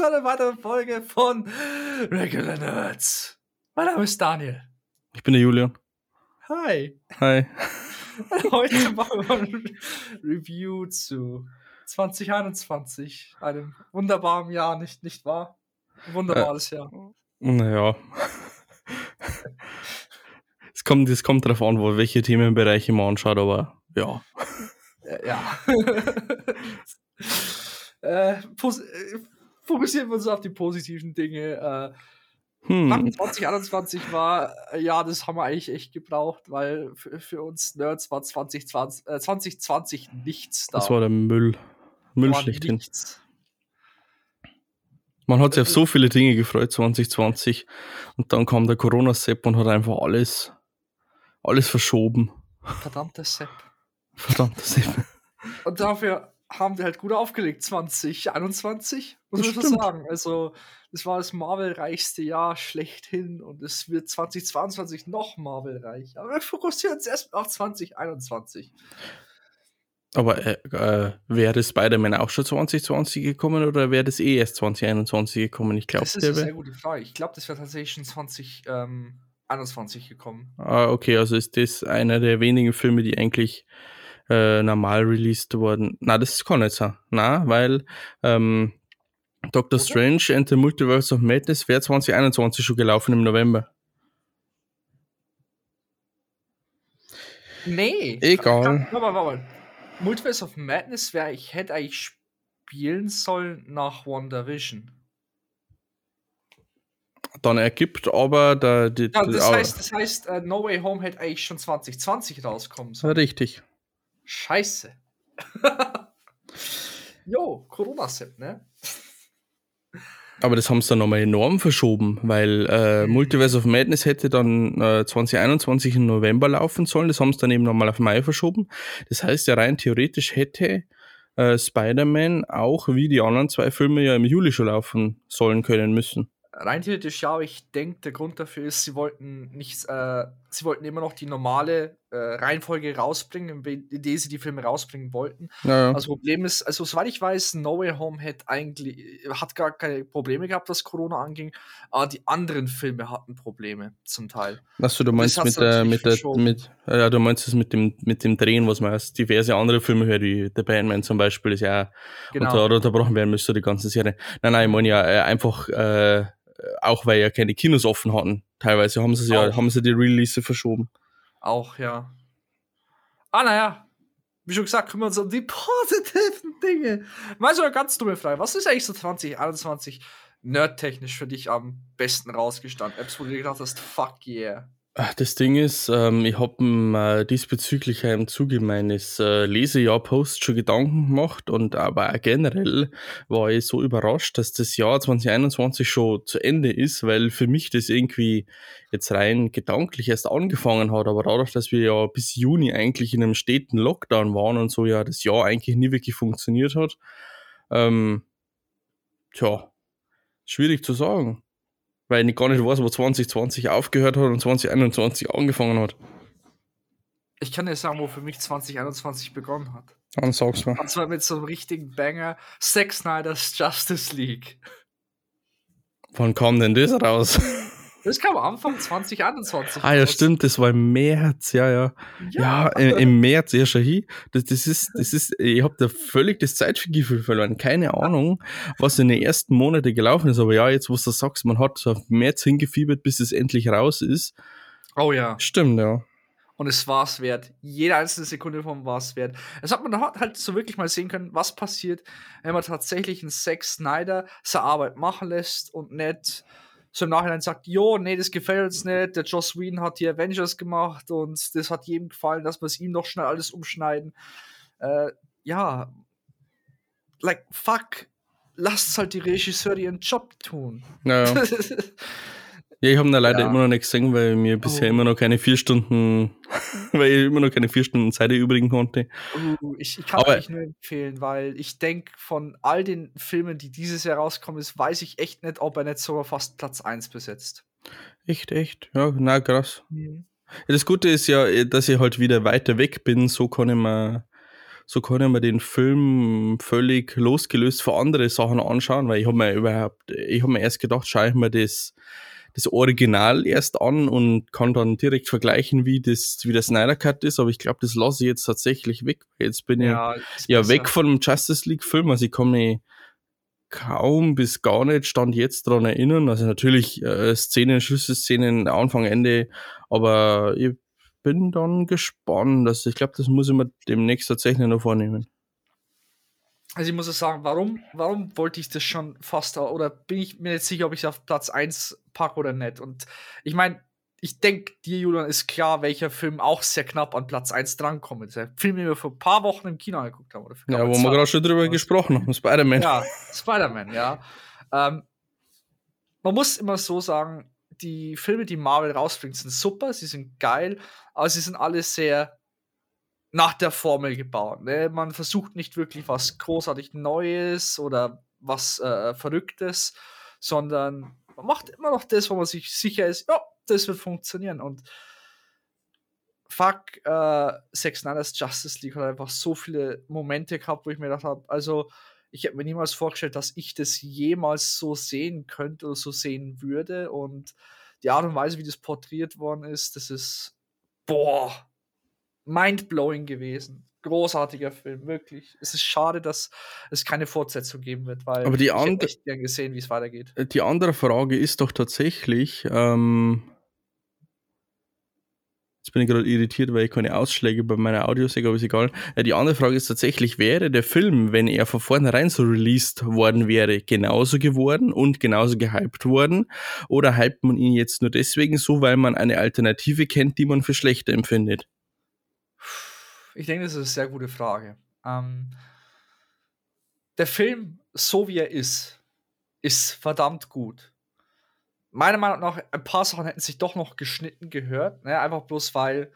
zu einer weiteren Folge von Regular Nerds. Mein Name ist Daniel. Ich bin der Julian. Hi. Hi. Heute machen wir ein Review zu 2021, einem wunderbaren Jahr, nicht, nicht wahr? Ein wunderbares Jahr. Naja. es kommt, es kommt darauf an, wo, welche Themenbereiche man anschaut, aber ja. Äh, Ja. äh, äh, fokussieren wir uns auf die positiven Dinge. Äh, Hm. 2021 war, äh, ja, das haben wir eigentlich echt gebraucht, weil für, für uns Nerds war 2020, äh, 2020 nichts da. Das war der Müll. Müll War schlechthin. nichts. Man hat sich auf so viele Dinge gefreut 2020 und dann kam der Corona-Sepp und hat einfach alles, alles verschoben. Verdammter Sepp. Verdammter Sepp. Und dafür haben wir halt gut aufgelegt, 2021, muss Das man schon sagen. Also, das war das Marvel-reichste Jahr schlechthin und es wird 2022 noch Marvel-reich. Aber wir fokussieren uns erstmal auf 2021. Aber äh, äh, wäre Spider-Man auch schon 2020 gekommen oder wäre das eh erst 2021 gekommen? Ich glaube, Das ist eine sehr gute Frage. Ich glaube, das wäre tatsächlich schon 2021 gekommen. Ah, okay, also ist das einer der wenigen Filme, die eigentlich äh, normal released wurden. Na, das kann nicht sein. Na, weil ähm, Doctor Oder? Strange and the Multiverse of Madness wäre 2021 schon gelaufen im November. Nee. Egal. Warte mal. Multiverse of Madness wäre, ich hätte eigentlich spielen sollen nach WandaVision. Dann ergibt aber der, die, Ja, das heißt, das heißt äh, No Way Home hätte eigentlich schon 2020 rauskommen sollen. richtig. Scheiße. Jo, Corona-Set, ne? Aber das haben sie dann nochmal enorm verschoben, weil äh, Mhm. Multiverse of Madness hätte dann äh, 2021 im November laufen sollen. Das haben sie dann eben nochmal auf Mai verschoben. Das heißt ja rein theoretisch hätte äh, Spider-Man auch wie die anderen zwei Filme ja im Juli schon laufen sollen können müssen. Rein theoretisch ja, aber ich denke, der Grund dafür ist, sie wollten nicht, äh, sie wollten immer noch die normale äh, Reihenfolge rausbringen, in der sie die Filme rausbringen wollten. Naja. Also Problem ist, also soweit ich weiß, No Way Home hat eigentlich hat gar keine Probleme gehabt, was Corona anging, aber die anderen Filme hatten Probleme zum Teil. Achso, du meinst das mit natürlich mit der, mit, äh, ja, du meinst es mit dem, mit dem Drehen, was man aus diverse andere Filme hört, wie The Batman zum Beispiel, ist ja Genau. unter, unterbrochen werden müsste, die ganze Serie. Nein, nein, ich meine ja äh, einfach, äh, auch weil ja keine Kinos offen hatten. Teilweise haben sie ja, Auch. haben sie die Release verschoben. Auch, ja. Ah, naja. Wie schon gesagt, kümmern wir uns um die positiven Dinge. Mal so eine ganz dumme Frage. Was ist eigentlich so 2021 nerdtechnisch für dich am besten rausgestanden? Apps, wo du dir gedacht hast, fuck yeah. Das Ding ist, ähm, ich habe äh, diesbezüglich im Zuge meines äh, Lesejahr-Posts schon Gedanken gemacht und aber generell war ich so überrascht, dass das Jahr 2021 schon zu Ende ist, weil für mich das irgendwie jetzt rein gedanklich erst angefangen hat, aber dadurch, dass wir ja bis Juni eigentlich in einem steten Lockdown waren und so ja das Jahr eigentlich nie wirklich funktioniert hat, ähm, tja, schwierig zu sagen weil ich gar nicht weiß, wo 2020 aufgehört hat und 2021 angefangen hat. Ich kann dir sagen, wo für mich 2021 begonnen hat. Dann sag's mal. Und zwar mit so einem richtigen Banger: Zack Snyder's Justice League. Wann kam denn das raus? Das kam am Anfang 2021. ah ja, stimmt, das war im März, ja, ja. Ja, im, im März, ja schon hin. Das, das ist, das ist, ich hab da völlig das Zeitgefühl verloren. Keine Ahnung, was in den ersten Monaten gelaufen ist. Aber ja, jetzt, wo du sagst, man hat so auf März hingefiebert, bis es endlich raus ist. Oh ja. Stimmt, ja. Und es war es wert. Jede einzelne Sekunde von war es wert. Es hat man halt so wirklich mal sehen können, was passiert, wenn man tatsächlich einen Zack Snyder seine Arbeit machen lässt und nicht so im Nachhinein sagt, jo, nee, das gefällt uns nicht, der Joss Whedon hat die Avengers gemacht und das hat jedem gefallen, dass wir es ihm noch schnell alles umschneiden. Äh, ja, like, fuck, lasst halt die Regisseure ihren Job tun. Naja. Ja, ich habe ihn leider Ja. immer noch nicht gesehen, weil mir bisher Oh. immer noch keine vier Stunden, weil ich immer noch keine vier Stunden Zeit übrigen konnte. Uh, ich, ich kann Aber- eigentlich nur empfehlen, weil ich denke, von all den Filmen, die dieses Jahr rauskommen, ist, weiß ich echt nicht, ob er nicht sogar fast Platz 1 besetzt. Echt, echt. Ja, na krass. Mhm. Ja, das Gute ist ja, dass ich halt wieder weiter weg bin, so kann ich mir, so kann ich mir den Film völlig losgelöst von anderen Sachen anschauen, weil ich habe mir überhaupt, ich habe mir erst gedacht, schaue ich mir das, das Original erst an und kann dann direkt vergleichen, wie das, wie der Snyder Cut ist, aber ich glaube, das lasse ich jetzt tatsächlich weg. Jetzt bin ja, ich ja weg von dem Justice League Film, also ich kann mich kaum bis gar nicht Stand jetzt dran erinnern. Also natürlich äh, Szenen, Schlüsselszenen, Anfang, Ende, aber ich bin dann gespannt. Also ich glaube, das muss ich mir demnächst tatsächlich noch vornehmen. Also ich muss sagen, warum, warum wollte ich das schon fast, oder bin ich mir nicht sicher, ob ich es auf Platz 1 packe oder nicht. Und ich meine, ich denke, dir, Julian, ist klar, welcher Film auch sehr knapp an Platz 1 drankommt. Der Film, den wir vor ein paar Wochen im Kino angeguckt haben. Oder ja, wo wir gerade schon drüber gesprochen haben, Spider-Man. Ja, Spider-Man, ja. Ähm, man muss immer so sagen, die Filme, die Marvel rausbringt, sind super, sie sind geil, aber sie sind alle sehr nach der Formel gebaut. Ne? Man versucht nicht wirklich was großartig Neues oder was äh, Verrücktes, sondern man macht immer noch das, wo man sich sicher ist, ja, das wird funktionieren. Und fuck, äh, Zack Snyder's Justice League hat einfach so viele Momente gehabt, wo ich mir gedacht habe, also ich hätte mir niemals vorgestellt, dass ich das jemals so sehen könnte oder so sehen würde. Und die Art und Weise, wie das porträtiert worden ist, das ist, boah, mindblowing gewesen. Großartiger Film, wirklich. Es ist schade, dass es keine Fortsetzung geben wird, weil Aber die ich hätte echt gern gesehen, wie es weitergeht. Die andere Frage ist doch tatsächlich, ähm, Jetzt bin ich gerade irritiert, weil ich keine Ausschläge bei meiner Audiosäge, aber ist egal. Äh, die andere Frage ist tatsächlich, wäre der Film, wenn er von vornherein so released worden wäre, genauso geworden und genauso gehypt worden? Oder hypt man ihn jetzt nur deswegen so, weil man eine Alternative kennt, die man für schlechter empfindet? Ich denke, das ist eine sehr gute Frage. Ähm, der Film, so wie er ist, ist verdammt gut meiner Meinung nach, ein paar Sachen hätten sich doch noch geschnitten gehört. Ne? Einfach bloß, weil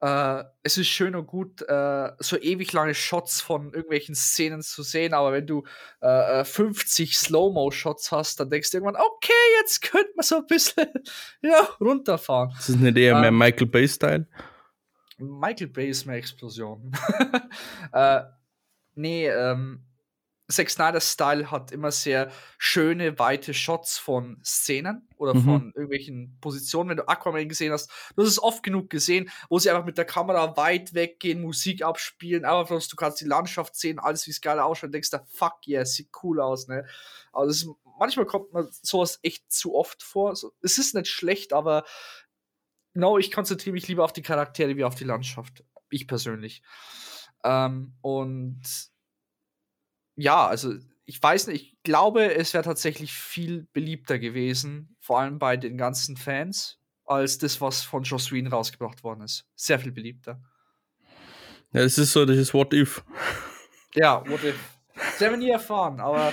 äh, es ist schön und gut, äh, so ewig lange Shots von irgendwelchen Szenen zu sehen, aber wenn du äh, 50 äh, Slow-Mo-Shots hast, dann denkst du irgendwann, okay, jetzt könnte man so ein bisschen ja, runterfahren. Das ist nicht eher ähm, mehr Michael Bay-Style? Michael Bay ist mehr Explosion. äh, nee, ähm, Zack Snyder's Style hat immer sehr schöne, weite Shots von Szenen oder mhm. von irgendwelchen Positionen. Wenn du Aquaman gesehen hast, du hast es oft genug gesehen, wo sie einfach mit der Kamera weit weggehen, Musik abspielen, aber du kannst die Landschaft sehen, alles wie es geil ausschaut, und denkst da, fuck yeah, sieht cool aus, ne? Also ist, manchmal kommt man sowas echt zu oft vor. Es ist nicht schlecht, aber no, ich konzentriere mich lieber auf die Charaktere wie auf die Landschaft. Ich persönlich. Ähm, und ja, also ich weiß nicht, ich glaube, es wäre tatsächlich viel beliebter gewesen, vor allem bei den ganzen Fans, als das, was von Joss Whedon rausgebracht worden ist. Sehr viel beliebter. Ja, es ist so, das ist What If. Ja, What If. Das werden wir nie erfahren, aber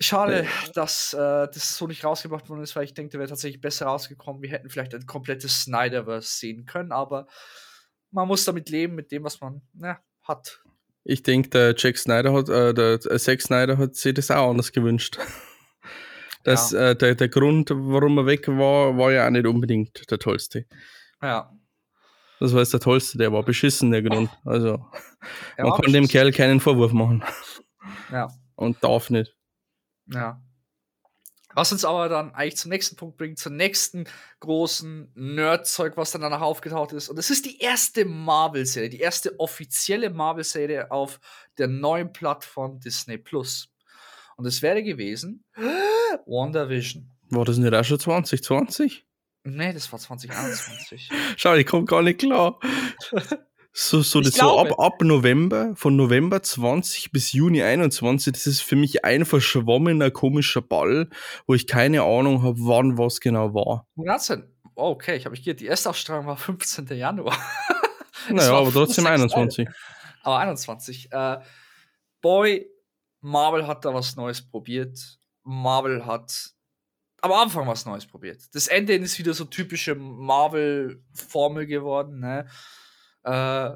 schade, dass äh, das so nicht rausgebracht worden ist, weil ich denke, der wäre tatsächlich besser rausgekommen. Wir hätten vielleicht ein komplettes Snyderverse sehen können, aber man muss damit leben, mit dem, was man na, hat. Ich denke, der Jack Snyder hat, äh, der Zack Snyder hat sich das auch anders gewünscht. Das, ja. äh, der, der Grund, warum er weg war, war ja auch nicht unbedingt der tollste. Ja. Das war jetzt der tollste, der war beschissen, der Grund. Also, er man kann dem Kerl keinen Vorwurf machen. Ja. Und darf nicht. Ja. Was uns aber dann eigentlich zum nächsten Punkt bringt, zum nächsten großen Nerdzeug, was dann danach aufgetaucht ist. Und es ist die erste Marvel-Serie, die erste offizielle Marvel-Serie auf der neuen Plattform Disney Plus. Und es wäre gewesen WandaVision. War das nicht auch schon 2020? Nee, das war 2021. Schau, ich komme gar nicht klar. So, so, das so ab, ab November, von November 20 bis Juni 21, das ist für mich ein verschwommener komischer Ball, wo ich keine Ahnung habe, wann was genau war. Oh, okay, ich habe hier, die erste Ausstrahlung war 15. Januar. naja, aber trotzdem 21. Aber 21. Äh, Boy, Marvel hat da was Neues probiert. Marvel hat am Anfang was Neues probiert. Das Ende ist wieder so typische Marvel-Formel geworden, ne? Äh,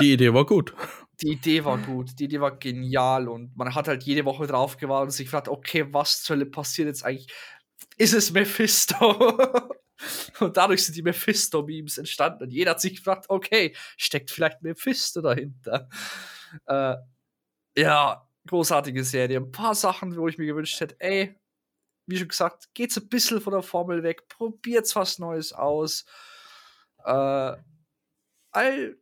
die Idee war gut. Die Idee war gut, die Idee war genial und man hat halt jede Woche drauf gewartet und sich gefragt, okay, was zur Hölle passiert jetzt eigentlich? Ist es Mephisto? Und dadurch sind die Mephisto-Memes entstanden. Und jeder hat sich gefragt, okay, steckt vielleicht Mephisto dahinter? Äh, ja, großartige Serie. Ein paar Sachen, wo ich mir gewünscht hätte, ey, wie schon gesagt, geht's ein bisschen von der Formel weg, probiert's was Neues aus. Äh, all,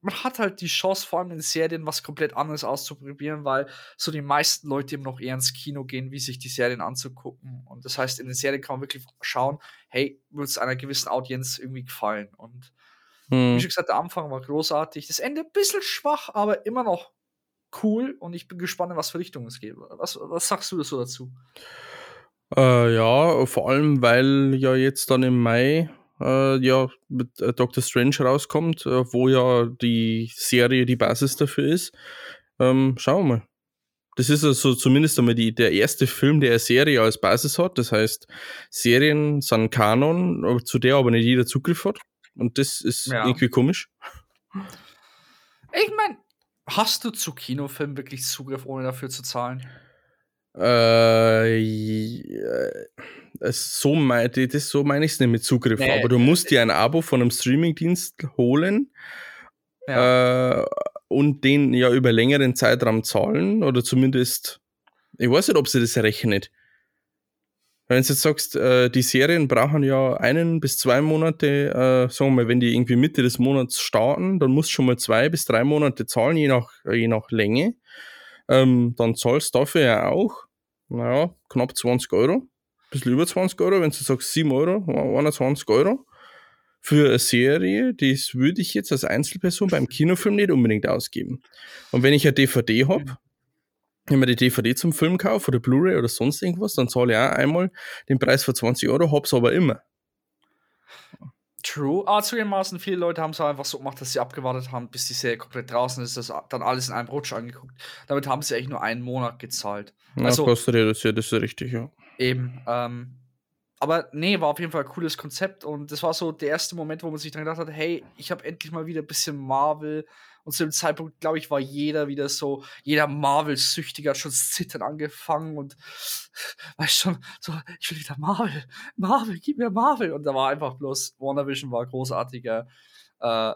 man hat halt die Chance, vor allem in Serien was komplett anderes auszuprobieren, weil so die meisten Leute eben noch eher ins Kino gehen, wie sich die Serien anzugucken. Und das heißt, in den Serien kann man wirklich schauen, hey, wird es einer gewissen Audienz irgendwie gefallen. Und hm. wie schon gesagt, der Anfang war großartig, das Ende ein bisschen schwach, aber immer noch cool. Und ich bin gespannt, in was für Richtung es geht. Was, was sagst du so dazu? Äh, ja, vor allem, weil ja jetzt dann im Mai äh, ja mit äh, Doctor Strange rauskommt, äh, wo ja die Serie die Basis dafür ist. Ähm, schauen wir mal. Das ist also zumindest einmal die, der erste Film, der eine Serie als Basis hat. Das heißt, Serien sind Kanon, zu der aber nicht jeder Zugriff hat. Und das ist ja. irgendwie komisch. Ich meine, hast du zu Kinofilmen wirklich Zugriff, ohne dafür zu zahlen? Äh, so, mein, das, so meine ich es nicht mit Zugriff. Nee, aber du musst dir ein Abo von einem Streamingdienst holen ja. äh, und den ja über längeren Zeitraum zahlen oder zumindest, ich weiß nicht, ob sie das rechnet. Wenn du jetzt sagst, äh, die Serien brauchen ja einen bis zwei Monate, äh, sagen wir mal, wenn die irgendwie Mitte des Monats starten, dann musst du schon mal zwei bis drei Monate zahlen, je nach, je nach Länge ähm, dann zahlst du dafür ja auch, naja, knapp 20 Euro, ein bisschen über 20 Euro, wenn du sagst 7 Euro, 21 Euro für eine Serie, das würde ich jetzt als Einzelperson beim Kinofilm nicht unbedingt ausgeben. Und wenn ich eine DVD habe, mhm. wenn man die DVD zum Film kaufe oder Blu-ray oder sonst irgendwas, dann zahle ich auch einmal den Preis für 20 Euro, hab's aber immer. True. Aber zugegebenermaßen, viele Leute haben es einfach so gemacht, dass sie abgewartet haben, bis die Serie komplett draußen ist, das dann alles in einem Rutsch angeguckt. Damit haben sie eigentlich nur einen Monat gezahlt. Ja, also, kostet reduziert, das ist richtig, ja. Eben. Ähm, aber nee, war auf jeden Fall ein cooles Konzept und das war so der erste Moment, wo man sich dann gedacht hat, hey, ich habe endlich mal wieder ein bisschen Marvel und zu dem Zeitpunkt, glaube ich, war jeder wieder so, jeder Marvel-Süchtige hat schon zittern angefangen und weißt schon, so, ich will wieder Marvel, Marvel, gib mir Marvel. Und da war einfach bloß, WandaVision war großartiger, äh,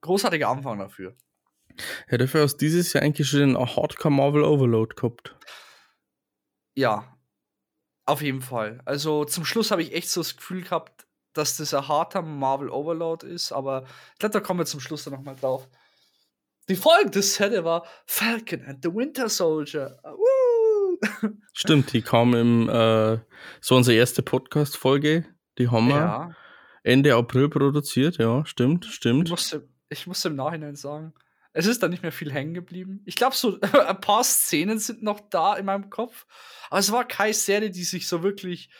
großartiger Anfang dafür. Ja, dafür hast dieses Jahr eigentlich schon einen Hardcore Marvel Overload gehabt. Ja, auf jeden Fall. Also zum Schluss habe ich echt so das Gefühl gehabt, dass das ein harter Marvel Overload ist, aber ich glaube, da kommen wir zum Schluss dann nochmal drauf. Die folgende Szene war Falcon and the Winter Soldier. Woo! Stimmt, die kam im, äh, so unsere erste Podcast-Folge, die haben wir ja. Ende April produziert, ja, stimmt, stimmt. Ich musste, ich musste im Nachhinein sagen, es ist da nicht mehr viel hängen geblieben. Ich glaube, so ein paar Szenen sind noch da in meinem Kopf, aber es war keine Serie, die sich so wirklich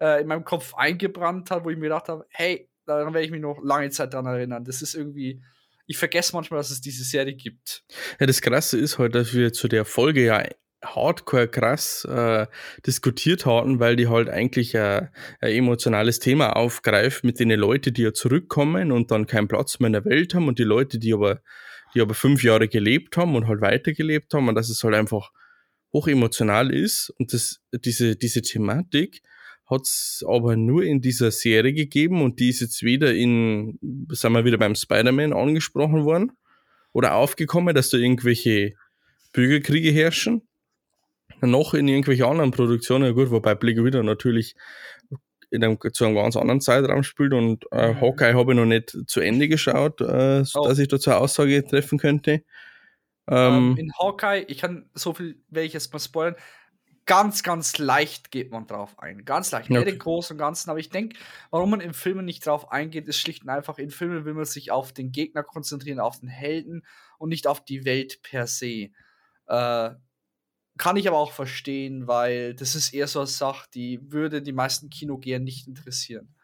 äh, in meinem Kopf eingebrannt hat, wo ich mir gedacht habe, hey, daran werde ich mich noch lange Zeit dran erinnern. Das ist irgendwie, ich vergesse manchmal, dass es diese Serie gibt. Ja, das Krasse ist halt, dass wir zu der Folge ja hardcore krass äh, diskutiert hatten, weil die halt eigentlich ein, ein emotionales Thema aufgreift mit den Leuten, die ja zurückkommen und dann keinen Platz mehr in der Welt haben und die Leute, die aber, die aber fünf Jahre gelebt haben und halt weitergelebt haben und dass es halt einfach hoch emotional ist und das, diese, diese Thematik hat es aber nur in dieser Serie gegeben und die ist jetzt wieder in, sagen wir wieder beim Spider-Man angesprochen worden oder aufgekommen, dass da irgendwelche Bürgerkriege herrschen. Noch in irgendwelche anderen Produktionen, ja gut, wobei Black Widow natürlich in einem, zu einem ganz anderen Zeitraum spielt und äh, mhm. Hawkeye habe ich noch nicht zu Ende geschaut, äh, oh. dass ich dazu eine Aussage treffen könnte. Ähm, ähm, in Hawkeye, ich kann so viel, werde ich jetzt mal spoilern, ganz, ganz leicht geht man drauf ein. Ganz leicht. Okay. Nicht im Großen und Ganzen. Aber ich denke, warum man in Filmen nicht drauf eingeht, ist schlicht und einfach, in Filmen will man sich auf den Gegner konzentrieren, auf den Helden und nicht auf die Welt per se. Äh, kann ich aber auch verstehen, weil das ist eher so eine Sache, die würde die meisten Kinogeher nicht interessieren.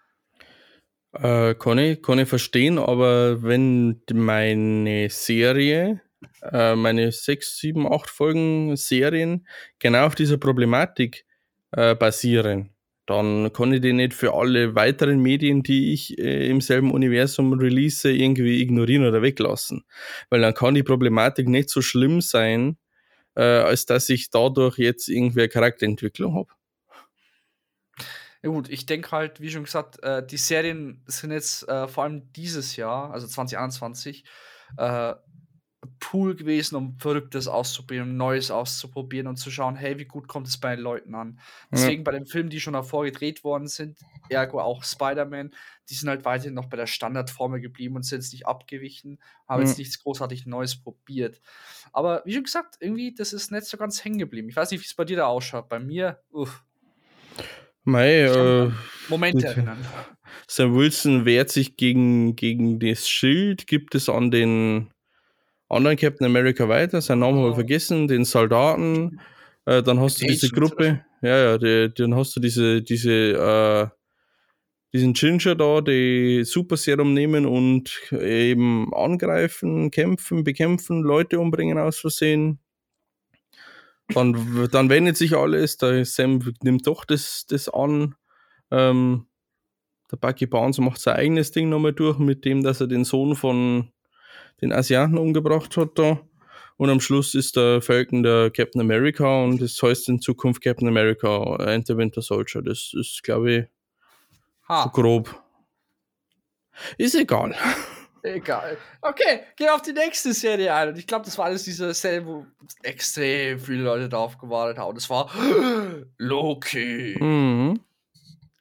Äh, kann, ich, kann ich verstehen, aber wenn meine Serie äh, meine sechs, sieben, acht Folgen Serien genau auf dieser Problematik äh, basieren, dann kann ich die nicht für alle weiteren Medien, die ich äh, im selben Universum release, irgendwie ignorieren oder weglassen. Weil dann kann die Problematik nicht so schlimm sein, äh, als dass ich dadurch jetzt irgendwie eine Charakterentwicklung habe. Ja gut, ich denke halt, wie schon gesagt, äh, die Serien sind jetzt äh, vor allem dieses Jahr, also 2021, äh, Pool gewesen, um Verrücktes auszuprobieren, um Neues auszuprobieren und zu schauen, hey, wie gut kommt es bei den Leuten an. Deswegen ja. bei den Filmen, die schon davor gedreht worden sind, ergo auch Spider-Man, die sind halt weiterhin noch bei der Standardformel geblieben und sind jetzt nicht abgewichen, haben ja. jetzt nichts großartig Neues probiert. Aber wie schon gesagt, irgendwie, das ist nicht so ganz hängen geblieben. Ich weiß nicht, wie es bei dir da ausschaut. Bei mir, uff. Mei, äh, Momente erinnern. Sam Wilson wehrt sich gegen, gegen das Schild, gibt es an den anderen Captain America weiter, sein Name habe ich vergessen, den Soldaten. Äh, dann hast du diese Gruppe, ja, ja, die, dann hast du diese, diese, äh, diesen Ginger da, die Super Serum nehmen und eben angreifen, kämpfen, bekämpfen, Leute umbringen aus Versehen. Dann, dann wendet sich alles, der Sam nimmt doch das, das an. Ähm, der Bucky Barnes macht sein eigenes Ding nochmal durch, mit dem, dass er den Sohn von den Asiaten umgebracht hat da. Und am Schluss ist der Falcon der Captain America und das heißt in Zukunft Captain America and the Winter Soldier. Das ist, glaube ich, ha. so grob. Ist egal. Egal. Okay, gehen wir auf die nächste Serie ein. Und ich glaube, das war alles diese Serie, wo extrem viele Leute darauf gewartet haben. Das war Loki. Mhm.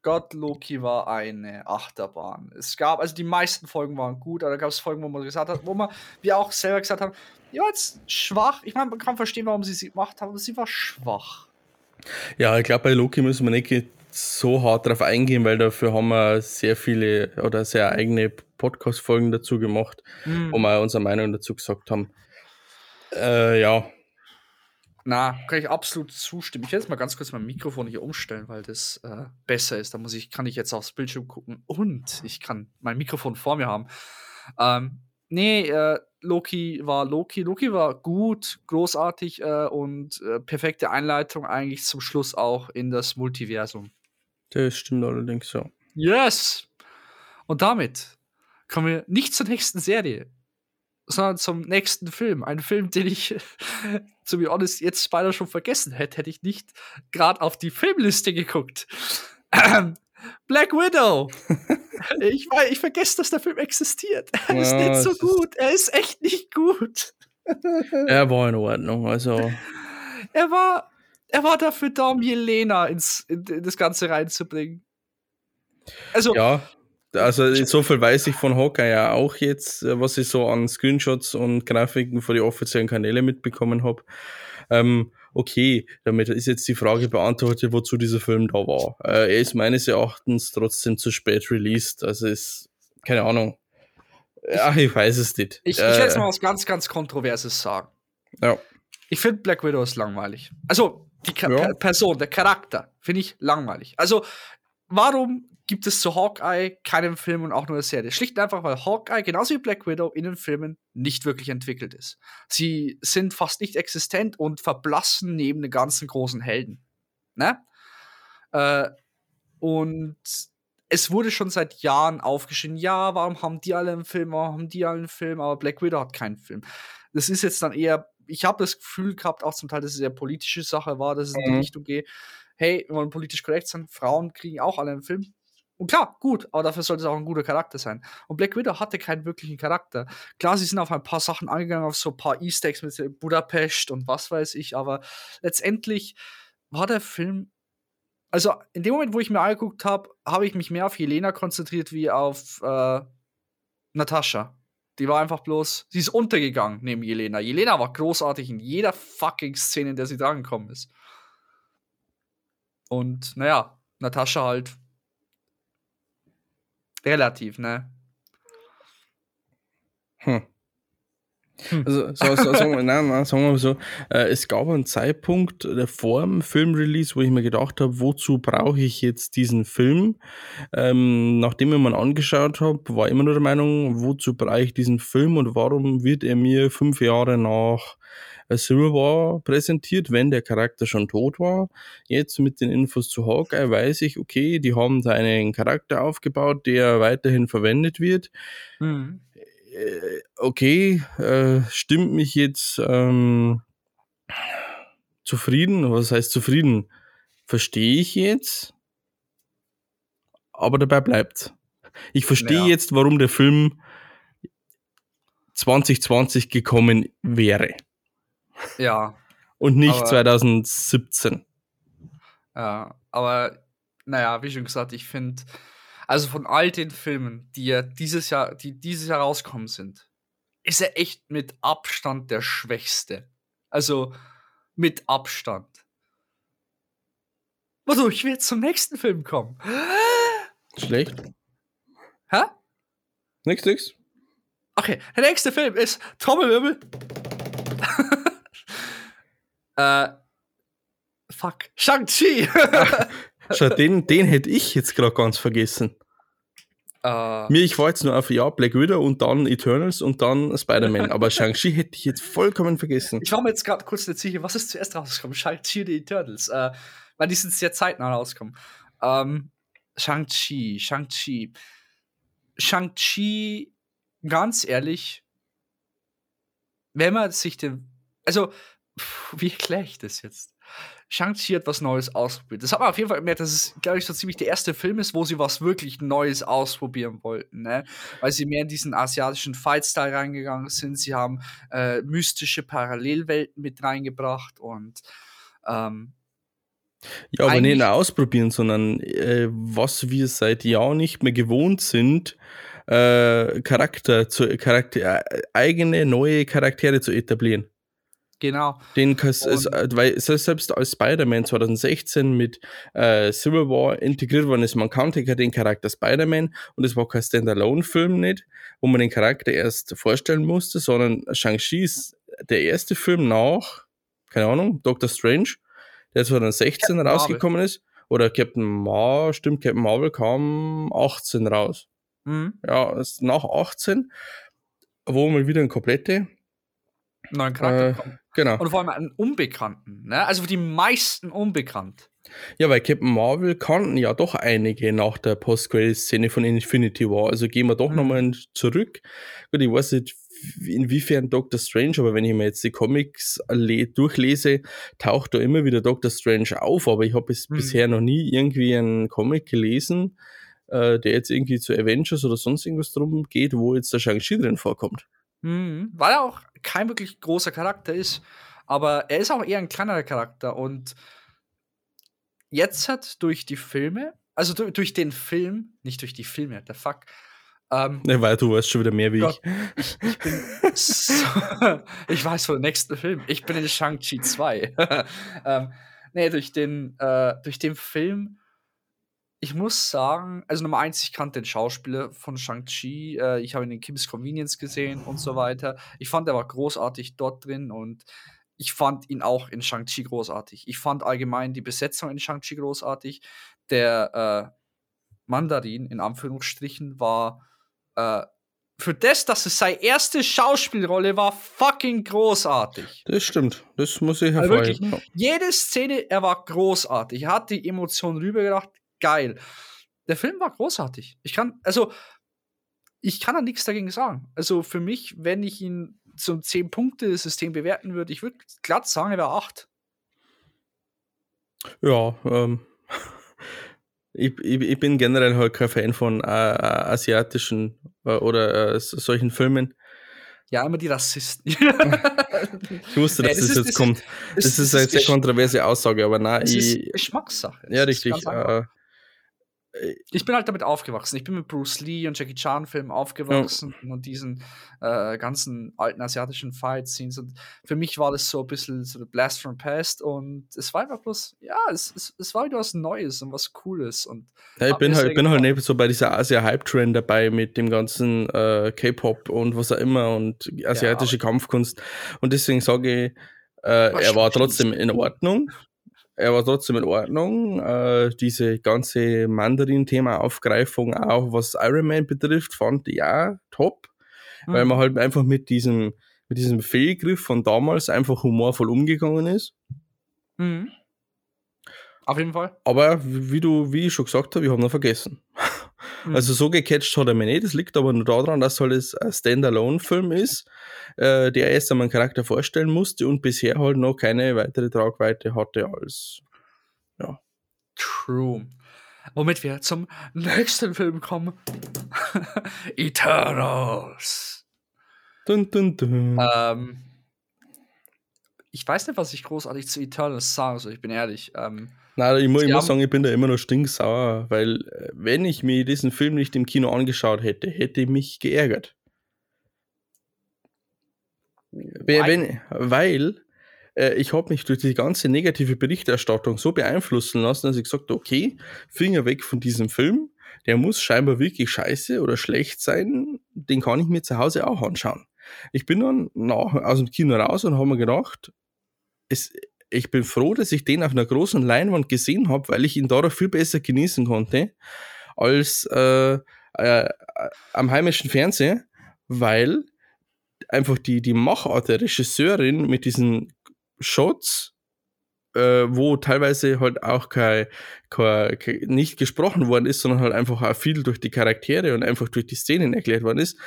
Gott, Loki war eine Achterbahn. Es gab, also die meisten Folgen waren gut, aber da gab es Folgen, wo man gesagt hat, wo man, wie auch selber gesagt haben, ja, jetzt schwach. Ich meine, man kann verstehen, warum sie sie gemacht haben, aber sie war schwach. Ja, ich glaube, bei Loki müssen wir nicht so hart drauf eingehen, weil dafür haben wir sehr viele oder sehr eigene Podcast-Folgen dazu gemacht, mhm. wo wir unsere Meinung dazu gesagt haben. Äh, ja, na, kann ich absolut zustimmen. Ich werde jetzt mal ganz kurz mein Mikrofon hier umstellen, weil das äh, besser ist. Da muss ich, kann ich jetzt aufs Bildschirm gucken und ich kann mein Mikrofon vor mir haben. Ähm, nee, äh, Loki war Loki. Loki war gut, großartig äh, und äh, perfekte Einleitung eigentlich zum Schluss auch in das Multiversum. Das stimmt allerdings so. Yes! Und damit kommen wir nicht zur nächsten Serie sondern zum nächsten Film. Ein Film, den ich, zu be honest, jetzt beinahe schon vergessen hätte, hätte ich nicht gerade auf die Filmliste geguckt. Black Widow. ich, ich vergesse, dass der Film existiert. Er ja, ist nicht so gut. Er ist echt nicht gut. er war in Ordnung, also. Er war, er war dafür da, um Jelena ins, in, in das Ganze reinzubringen. Also, ja. Also so viel weiß ich von Hawkeye ja auch jetzt, äh, was ich so an Screenshots und Grafiken von den offiziellen Kanälen mitbekommen habe. Ähm, okay, damit ist jetzt die Frage beantwortet, wozu dieser Film da war. Äh, er ist meines Erachtens trotzdem zu spät released. Also ist, keine Ahnung. Ja, ich weiß es nicht. Ich, ich äh, will jetzt mal was ganz, ganz Kontroverses sagen. Ja. Ich finde Black Widow ist langweilig. Also, die Ka ja. Person, der Charakter, finde ich langweilig. Also, warum gibt es zu Hawkeye keinen Film und auch nur eine Serie. Schlicht und einfach, weil Hawkeye genauso wie Black Widow in den Filmen nicht wirklich entwickelt ist. Sie sind fast nicht existent und verblassen neben den ganzen großen Helden. Ne? Äh, und es wurde schon seit Jahren aufgeschrieben, ja, warum haben die alle einen Film, warum haben die alle einen Film, aber Black Widow hat keinen Film. Das ist jetzt dann eher, ich habe das Gefühl gehabt, auch zum Teil, dass es eine politische Sache war, dass es in die mhm. Richtung geht, hey, wir wollen politisch korrekt sein, Frauen kriegen auch alle einen Film. Und klar, gut, aber dafür sollte es auch ein guter Charakter sein. Und Black Widow hatte keinen wirklichen Charakter. Klar, sie sind auf ein paar Sachen angegangen, auf so ein paar Easter Eggs mit Budapest und was weiß ich, aber letztendlich war der Film. Also, in dem Moment, wo ich mir angeguckt habe, habe ich mich mehr auf Jelena konzentriert wie auf äh, Natascha. Die war einfach bloß, sie ist untergegangen neben Jelena. Jelena war großartig in jeder fucking Szene, in der sie drangekommen ist. Und naja, Natascha halt Relativ, ne? Hm. Hm. Also, so, so, sagen, wir, nein, nein, sagen wir mal so, äh, es gab einen Zeitpunkt äh, vor dem Filmrelease, wo ich mir gedacht habe, wozu brauche ich jetzt diesen Film? Ähm, nachdem ich mir angeschaut habe, war ich immer nur der Meinung, wozu brauche ich diesen Film und warum wird er mir fünf Jahre nach Civil War präsentiert, wenn der Charakter schon tot war. Jetzt mit den Infos zu Hawkeye weiß ich, okay, die haben da einen Charakter aufgebaut, der weiterhin verwendet wird. Mhm. Äh, okay, äh, stimmt mich jetzt ähm, zufrieden? Was heißt zufrieden? Verstehe ich jetzt? aber dabei bleibt. Ich verstehe Ja. jetzt, warum der Film 2020 gekommen wäre Ja, und nicht Aber- 2017. ja. Aber naja, wie schon gesagt, ich finde, also von all den Filmen, die ja dieses Jahr, die dieses Jahr rausgekommen sind, ist er echt mit Abstand der schwächste. Also mit Abstand. Wodurch wir jetzt zum nächsten Film kommen. Schlecht. Hä? Nix, nix. Okay, der nächste Film ist Trommelwirbel. äh, fuck. Shang-Chi. Schau, den, den hätte ich jetzt gerade ganz vergessen. äh, Mir, ich war jetzt nur auf ja, Black Widow und dann Eternals und dann Spider-Man. Aber Shang-Chi hätte ich jetzt vollkommen vergessen. ich war mir jetzt gerade kurz nicht sicher, was ist zuerst rausgekommen? Shang-Chi oder Eternals? Äh, weil die sind sehr zeitnah rausgekommen. Ähm, Shang-Chi, Shang-Chi. Shang-Chi, ganz ehrlich, wenn man sich den. Also, pff, wie erkläre ich das jetzt? Shang-Chi hat was Neues ausprobiert. Das hat man auf jeden Fall gemerkt, dass es, glaube ich, so ziemlich der erste Film ist, wo sie was wirklich Neues ausprobieren wollten. Ne? Weil sie mehr in diesen asiatischen Fight-Style reingegangen sind. Sie haben äh, mystische Parallelwelten mit reingebracht und ähm, Ja, aber nicht nur ausprobieren, sondern äh, was wir seit Jahren nicht mehr gewohnt sind, äh, Charakter zu Charakter, äh, eigene neue Charaktere zu etablieren. Genau. Den es, äh, weil se- selbst als Spider-Man 2016 mit äh, Civil War integriert worden ist, man kannte ja den Charakter Spider-Man und es war kein Standalone-Film nicht, wo man den Charakter erst vorstellen musste, sondern Shang-Chi ist der erste Film nach, keine Ahnung, Doctor Strange, der 2016 Captain Marvel. rausgekommen ist. Oder Captain Marvel, stimmt, Captain Marvel kam 18 raus. Mhm. Ja, ist nach 18, wo man wieder ein komplette, Neuen Charakter Äh, bekommen. genau. Und vor allem einen Unbekannten. Ne? Also für die meisten unbekannt. Ja, weil Captain Marvel kannten ja doch einige nach der Post-Credit-Szene von Infinity War. Also gehen wir doch Mhm. nochmal zurück. Gut, ich weiß nicht, inwiefern Doctor Strange, aber wenn ich mir jetzt die Comics le- durchlese, taucht da immer wieder Doctor Strange auf. Aber ich habe es Mhm. bisher noch nie irgendwie einen Comic gelesen, äh, der jetzt irgendwie zu Avengers oder sonst irgendwas drum geht, wo jetzt der Shang-Chi drin vorkommt. Mhm. Weil er auch kein wirklich großer Charakter ist. Aber er ist auch eher ein kleinerer Charakter. Und jetzt hat durch die Filme, also durch, durch den Film, nicht durch die Filme, der Fuck. Ähm, Ne, weil du weißt schon wieder mehr wie Gott. ich. ich bin so, ich weiß von dem nächsten Film. Ich bin in Shang-Chi 2. ähm, nee, durch den, äh, durch den Film, ich muss sagen, also Nummer eins, ich kannte den Schauspieler von Shang-Chi, äh, ich habe ihn in Kim's Convenience gesehen und so weiter. Ich fand, er war großartig dort drin und ich fand ihn auch in Shang-Chi großartig. Ich fand allgemein die Besetzung in Shang-Chi großartig. Der äh, Mandarin, in Anführungsstrichen, war äh, für das, dass es seine erste Schauspielrolle war, fucking großartig. Das stimmt. Das muss ich Also wirklich, hervorheben. Jede Szene, er war großartig. Er hat die Emotionen rübergebracht. Geil. Der Film war großartig. Ich kann, also, ich kann da nichts dagegen sagen. Also für mich, wenn ich ihn zum 10-Punkte-System bewerten würde, ich würde glatt sagen, er wäre 8. Ja, ähm, ich, ich, ich bin generell halt kein Fan von äh, äh, asiatischen äh, oder äh, so- solchen Filmen. Ja, immer die Rassisten. Ich wusste, dass das das, ist- jetzt das kommt. Das, ist eine sehr kontroverse Aussage, aber nein, es ist ich, Geschmackssache. ja, ist richtig. Ich bin halt damit aufgewachsen. Ich bin mit Bruce Lee und Jackie Chan Filmen aufgewachsen und diesen äh, ganzen alten asiatischen Fight Scenes. Und für mich war das so ein bisschen so der Blast from Past und es war einfach bloß, ja, es, es, es war wieder was Neues und was Cooles. Und ja, ich bin halt, sehr bin halt nicht so bei dieser Asia-Hype-Trend dabei mit dem ganzen äh, K-Pop und was auch immer und asiatische Kampfkunst. Und deswegen sage ich, äh, er war trotzdem in. Ordnung. Er war trotzdem in Ordnung. Äh, diese ganze Mandarin-Thema-Aufgreifung, auch was Iron Man betrifft, fand ich auch top. weil Mhm. man halt einfach mit diesem, mit diesem Fehlgriff von damals einfach humorvoll umgegangen ist. Mhm. Auf jeden Fall. Aber wie wie du, wie ich schon gesagt habe, ich habe noch vergessen. Mhm. Also so gecatcht hat er mich nicht. Das liegt aber nur daran, dass halt es ein Standalone-Film ist, äh, der erst einmal einen Charakter vorstellen musste und bisher halt noch keine weitere Tragweite hatte als True. womit wir zum nächsten Film kommen. Eternals. Dun, dun, dun. Ähm, ich weiß nicht, was ich großartig zu Eternals sagen soll, ich bin ehrlich. Ähm, Nein, ich, mu ich muss sagen, ich bin da immer noch stinksauer, weil äh, wenn ich mir diesen Film nicht im Kino angeschaut hätte, hätte ich mich geärgert. Wenn, weil äh, ich habe mich durch die ganze negative Berichterstattung so beeinflussen lassen, dass ich gesagt habe, okay, Finger weg von diesem Film, der muss scheinbar wirklich scheiße oder schlecht sein, den kann ich mir zu Hause auch anschauen. Ich bin dann nach, aus dem Kino raus und habe mir gedacht, es, ich bin froh, dass ich den auf einer großen Leinwand gesehen habe, weil ich ihn dadurch viel besser genießen konnte als äh, äh, am heimischen Fernseher, weil einfach die, die Machart der Regisseurin mit diesen Shots, äh, wo teilweise halt auch kein, kein, nicht gesprochen worden ist, sondern halt einfach auch viel durch die Charaktere und einfach durch die Szenen erklärt worden ist,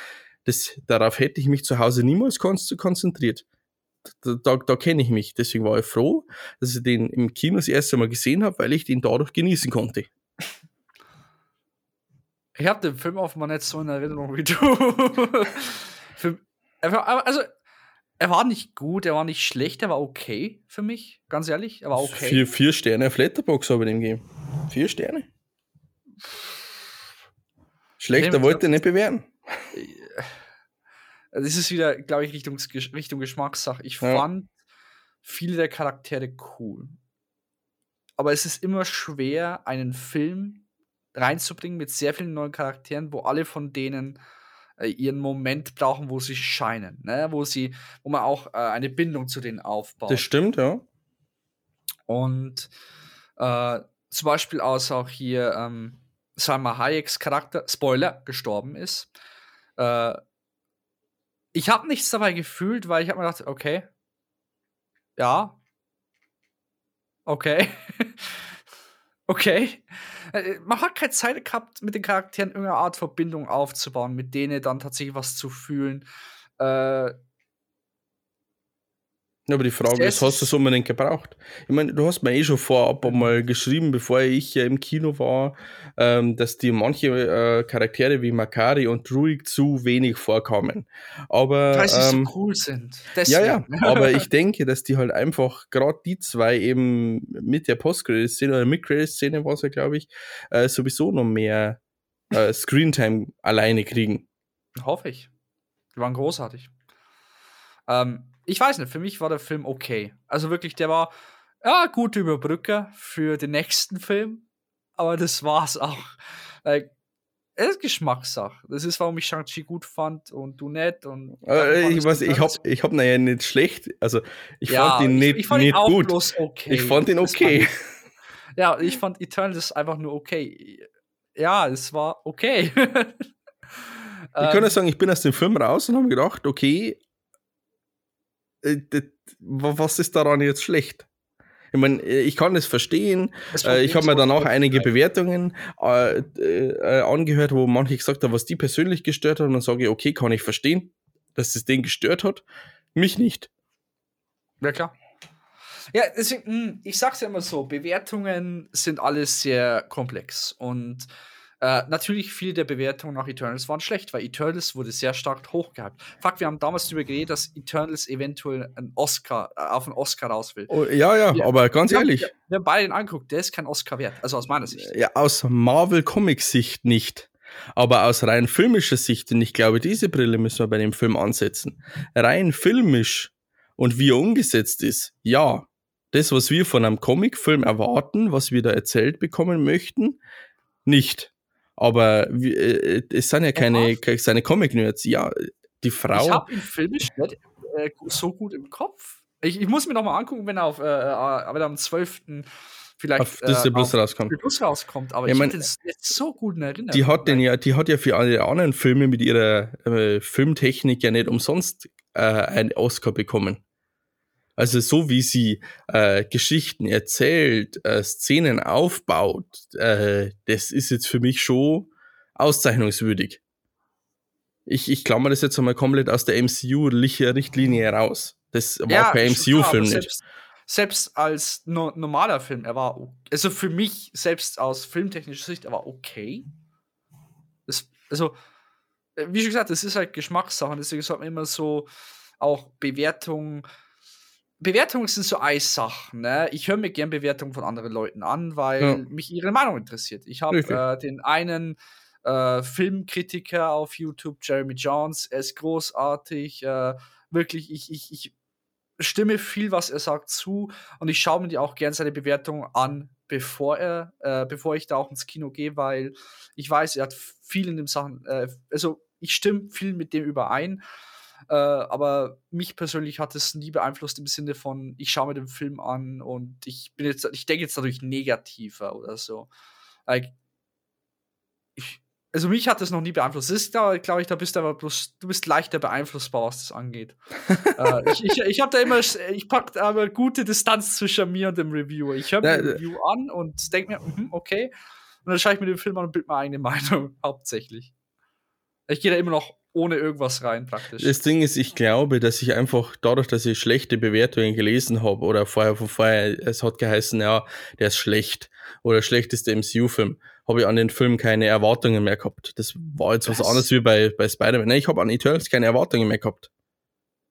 das, darauf hätte ich mich zu Hause niemals kon konzentriert. Da, da, da kenne ich mich. Deswegen war ich froh, dass ich den im Kino das erste Mal gesehen habe, weil ich den dadurch genießen konnte. Ich habe den Film offenbar nicht so in Erinnerung wie du. für, er also, er war nicht gut, er war nicht schlecht, er war okay für mich, ganz ehrlich. Er war okay. Vier, vier Sterne auf Letterbox habe ich dem gegeben. Vier Sterne. Schlechter Dem- wollte ich nicht bewerten. Das ist wieder, glaube ich, Richtung, Richtung Geschmackssache. Ich Ja. fand viele der Charaktere cool. Aber es ist immer schwer, einen Film reinzubringen mit sehr vielen neuen Charakteren, wo alle von denen äh, ihren Moment brauchen, wo sie scheinen, ne? wo sie, wo man auch äh, eine Bindung zu denen aufbaut. Das stimmt, ja. Und äh, zum Beispiel aus auch hier ähm, Salma Hayeks Charakter, Spoiler, gestorben ist. Äh, ich habe nichts dabei gefühlt, weil ich habe mir gedacht, okay, ja, okay, okay. Äh, Man hat keine Zeit gehabt, mit den Charakteren irgendeine Art Verbindung aufzubauen, mit denen dann tatsächlich was zu fühlen. Äh, Ja, aber die Frage ist, hast du es unbedingt gebraucht? Ich meine, du hast mir eh schon vorab einmal geschrieben, bevor ich ja im Kino war, ähm, dass dir manche äh, Charaktere wie Makari und Ruig zu wenig vorkamen. Aber weil sie ähm, so cool sind. ja, ja, Deswegen. aber ich denke, dass die halt einfach gerade die zwei eben mit der Post-Credit-Szene oder Mid-Credit-Szene war es ja, glaube ich, äh, sowieso noch mehr äh, Screentime alleine kriegen. Hoffe ich. Die waren großartig. Ähm, ich weiß nicht, für mich war der Film okay. Also wirklich, der war ja gute Überbrücker für den nächsten Film, aber das war's auch. Like, es ist Geschmackssache. Das ist, warum ich Shang-Chi gut fand und du nicht. Und Äh, ich weiß, ich hab, ich hab naja nicht schlecht, also ich Ja, fand ihn nicht, ich fand nicht ihn auch gut. bloß okay. Ich fand ihn okay. Ja, ich fand Eternals einfach nur okay. Ja, es war okay. Ich kann Ähm, ja sagen, ich bin aus dem Film raus und habe gedacht, okay, was ist daran jetzt schlecht? Ich meine, äh, ich kann das verstehen. das Äh, ich habe mir danach was- einige Bewertungen äh, äh, angehört, wo manche gesagt haben, was die persönlich gestört hat. Und dann sage ich, okay, kann ich verstehen, dass es den gestört hat. Mich nicht. Ja, klar. Ja, deswegen, mh, ich sag's ja immer so, Bewertungen sind alles sehr komplex. Und äh, natürlich viele der Bewertungen nach Eternals waren schlecht, weil Eternals wurde sehr stark hochgehypt. Fuck, wir haben damals darüber geredet, dass Eternals eventuell einen Oscar, äh, auf einen Oscar raus will. Oh, ja, ja, Ja. aber ganz Wir haben- ehrlich, Wir, wir haben beide den angeguckt, der ist kein Oscar wert. Also aus meiner Sicht. ja, aus Marvel-Comic-Sicht nicht. Aber aus rein filmischer Sicht, und ich glaube, diese Brille müssen wir bei dem Film ansetzen. Rein filmisch und wie er umgesetzt ist, ja. Das, was wir von einem Comicfilm erwarten, was wir da erzählt bekommen möchten, nicht. Aber wir, äh, es sind ja keine, keine Comic-Nerds. Ja, die Frau. Ich habe ihn filmisch nicht äh, so gut im Kopf. Ich, ich muss mir noch mal angucken, wenn er auf, äh, äh, wenn er am 12. vielleicht auf Disney Plus auf rauskommt. Plus rauskommt, aber Ja, ich mein- habe den nicht so gut in Erinnerung. Die hat den ja, die hat ja für alle anderen Filme mit ihrer äh, Filmtechnik ja nicht umsonst äh, einen Oscar bekommen. Also so wie sie äh, Geschichten erzählt, äh, Szenen aufbaut, äh, das ist jetzt für mich schon auszeichnungswürdig. Ich, ich klammer das jetzt einmal komplett aus der MCU-Richtlinie raus. Das war kein schon klar, MCU-Film nicht. Selbst, selbst als no normaler Film, er war, also für mich selbst aus filmtechnischer Sicht, er war okay. Das, also, äh, wie schon gesagt, das ist halt Geschmackssache. Deswegen sagt man immer so auch Bewertungen. Bewertungen sind so Eissachen. Ne? Ich höre mir gern Bewertungen von anderen Leuten an, weil ja. mich ihre Meinung interessiert. Ich habe äh, den einen äh, Filmkritiker auf YouTube, Jeremy Jones, er ist großartig. Äh, wirklich, ich, ich, ich stimme viel, was er sagt, zu und ich schaue mir die auch gern seine Bewertung an, bevor er, äh, bevor ich da auch ins Kino gehe, weil ich weiß, er hat viel in dem Sachen, äh, also ich stimme viel mit dem überein. Äh, aber mich persönlich hat es nie beeinflusst im Sinne von, ich schaue mir den Film an und ich bin jetzt, ich denke jetzt dadurch negativer oder so. Ich, also mich hat das noch nie beeinflusst. Das ist, glaube ich, da bist du aber bloß, du bist leichter beeinflussbar, was das angeht. äh, ich ich, ich habe da immer, ich packe aber gute Distanz zwischen mir und dem Reviewer. Ich höre mir ja, Review an und denke mir, mh, okay. Und dann schaue ich mir den Film an und bilde meine eigene Meinung, hauptsächlich. Ich gehe da immer noch ohne irgendwas rein, praktisch. Das Ding ist, ich glaube, dass ich einfach dadurch, dass ich schlechte Bewertungen gelesen habe oder vorher von vorher, es hat geheißen, ja, der ist schlecht oder schlechteste MCU-Film, habe ich an den Film keine Erwartungen mehr gehabt. Das war jetzt was, was anderes wie bei, bei Spider-Man. Nein, ich habe an Eternals keine Erwartungen mehr gehabt.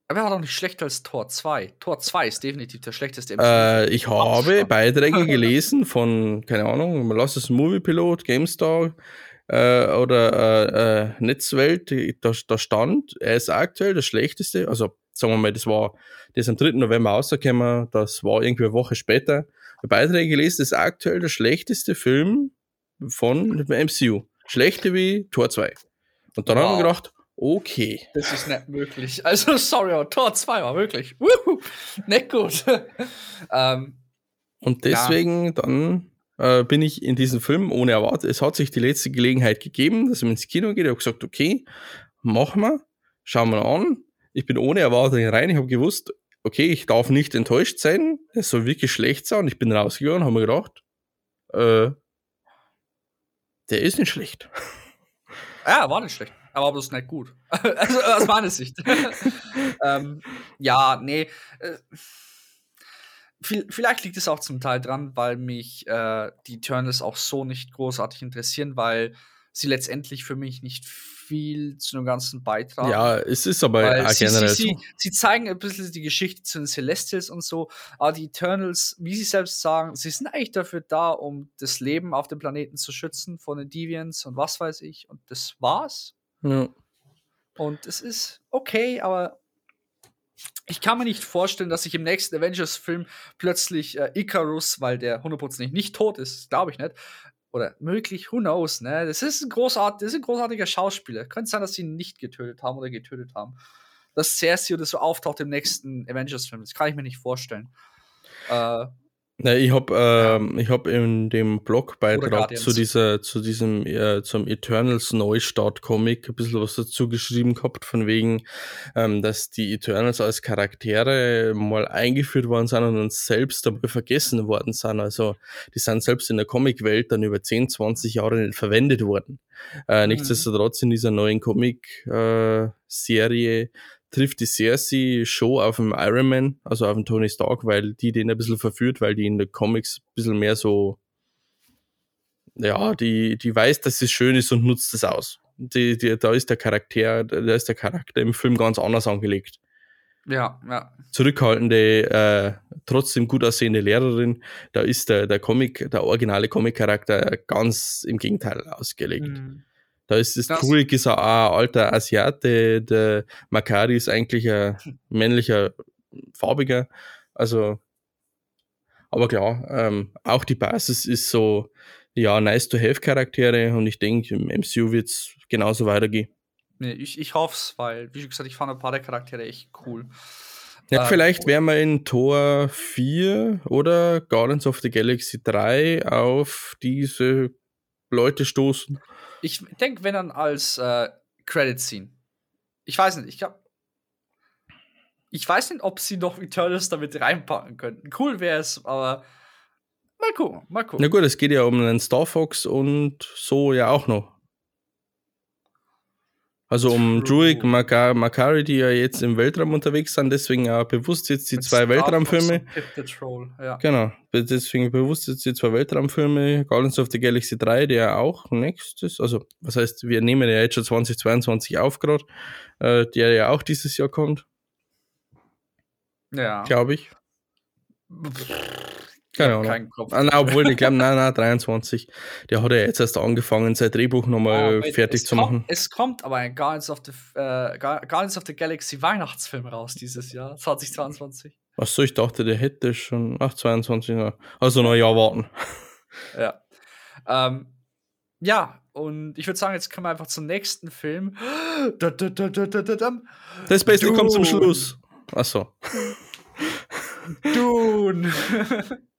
Aber er war doch nicht schlechter als Tor 2. Tor 2 ist definitiv der schlechteste MCU. Äh, ich habe Beiträge gelesen von, keine Ahnung, lass es Movie-Pilot, GameStar, äh, oder äh, äh, Netzwelt, da, da stand, er ist aktuell das schlechteste, also sagen wir mal, das war, das am 3. November rausgekommen, das war irgendwie eine Woche später, Beiträge gelesen, das ist aktuell der schlechteste Film von MCU. Schlechter wie Tor 2. Und dann wow. haben wir gedacht, okay. Das ist nicht möglich. Also, sorry, Tor 2 war wirklich, wuhu, nicht gut. ähm, und deswegen ja. dann äh, bin ich in diesem Film ohne erwartet. Es hat sich die letzte Gelegenheit gegeben, dass man ins Kino geht. Ich habe gesagt, okay, machen wir, schauen wir an. Ich bin ohne Erwartungen rein. Ich habe gewusst, okay, ich darf nicht enttäuscht sein. Es soll wirklich schlecht sein. Ich bin rausgegangen, habe mir gedacht, äh, der ist nicht schlecht. Ja, war nicht schlecht, aber bloß nicht gut. also aus meiner Sicht. ähm, ja, nee. Äh, vielleicht liegt es auch zum Teil dran, weil mich äh, die Eternals auch so nicht großartig interessieren, weil sie letztendlich für mich nicht viel zu dem ganzen beitragen. Ja, es ist aber sie, generell sie, sie, sie, zeigen ein bisschen die Geschichte zu den Celestials und so, aber die Eternals, wie sie selbst sagen, sie sind eigentlich dafür da, um das Leben auf dem Planeten zu schützen von den Deviants und was weiß ich. Und das war's. Ja. Und es ist okay, aber ich kann mir nicht vorstellen, dass sich im nächsten Avengers-Film plötzlich äh, Icarus, weil der hundertprozentig nicht tot ist, glaube ich nicht, oder möglich, who knows, ne? Das ist ein, großart, das ist ein großartiger Schauspieler. Könnte sein, dass sie ihn nicht getötet haben oder getötet haben. Dass Cersei oder so auftaucht im nächsten Avengers-Film, das kann ich mir nicht vorstellen. Äh, na, ich habe ähm, ich hab in dem Blogbeitrag zu dieser, zu diesem, äh, zum Eternals Neustart Comic ein bisschen was dazu geschrieben gehabt, von wegen, ähm, dass die Eternals als Charaktere mal eingeführt worden sind und uns selbst dabei vergessen worden sind. Also, die sind selbst in der Comicwelt dann über 10, 20 Jahre nicht verwendet worden. Äh, mhm. Nichtsdestotrotz in dieser neuen Comic-Serie äh, trifft die Cersei schon auf dem Iron Man, also auf dem Tony Stark, weil die den ein bisschen verführt, weil die in den Comics ein bisschen mehr so, ja, die, die weiß, dass es schön ist und nutzt es aus. Die, die, da ist der Charakter, da ist der Charakter im Film ganz anders angelegt. Ja, ja. Zurückhaltende, äh, trotzdem gut aussehende Lehrerin, da ist der, der Comic, der originale Comic-Charakter ganz im Gegenteil ausgelegt. Mhm. Da ist das, das Kurik ist ein, alter Asiate, der Makari ist eigentlich ein männlicher Farbiger. Also, aber klar, ähm, auch die Basis ist so, ja, nice to have Charaktere und ich denke, im MCU wird es genauso weitergehen. Nee, ich, ich hoffe es, weil, wie gesagt, ich fand ein paar der Charaktere echt cool. Ja, äh, vielleicht werden wir in Tor 4 oder Guardians of the Galaxy 3 auf diese Leute stoßen. Ich denke, wenn dann als äh, Credit Scene. Ich weiß nicht, ich glaube. Ich weiß nicht, ob sie noch Eternals damit reinpacken könnten. Cool wäre es, aber mal gucken, mal gucken. Na gut, es geht ja um einen Star Fox und so ja auch noch. Also um. Druig, Maka- Makari, die ja jetzt im Weltraum unterwegs sind, deswegen auch bewusst jetzt die Mit zwei Weltraumfilme. Ja. Genau, deswegen bewusst jetzt die zwei Weltraumfilme, Guardians of the Galaxy 3, der ja auch nächstes, also was heißt, wir nehmen ja jetzt schon 2022 auf gerade, äh, der ja auch dieses Jahr kommt, Ja. glaube ich. Ich Keine Ahnung. keinen Kopf. Ah, nein, obwohl, ich glaube, nein, nein, 23. Der hat ja jetzt erst angefangen, sein Drehbuch nochmal wait, fertig zu kommt, machen. Es kommt aber ein Guardians of the, äh, Gu- Guardians of the Galaxy Weihnachtsfilm raus dieses Jahr, 2022. Achso, ich dachte, der hätte schon, ach, 22, ja. also noch ein Jahr warten. Ja. Ähm, ja, und ich würde sagen, jetzt kommen wir einfach zum nächsten Film. Das Beste kommt zum. Schluss. Achso. Dune.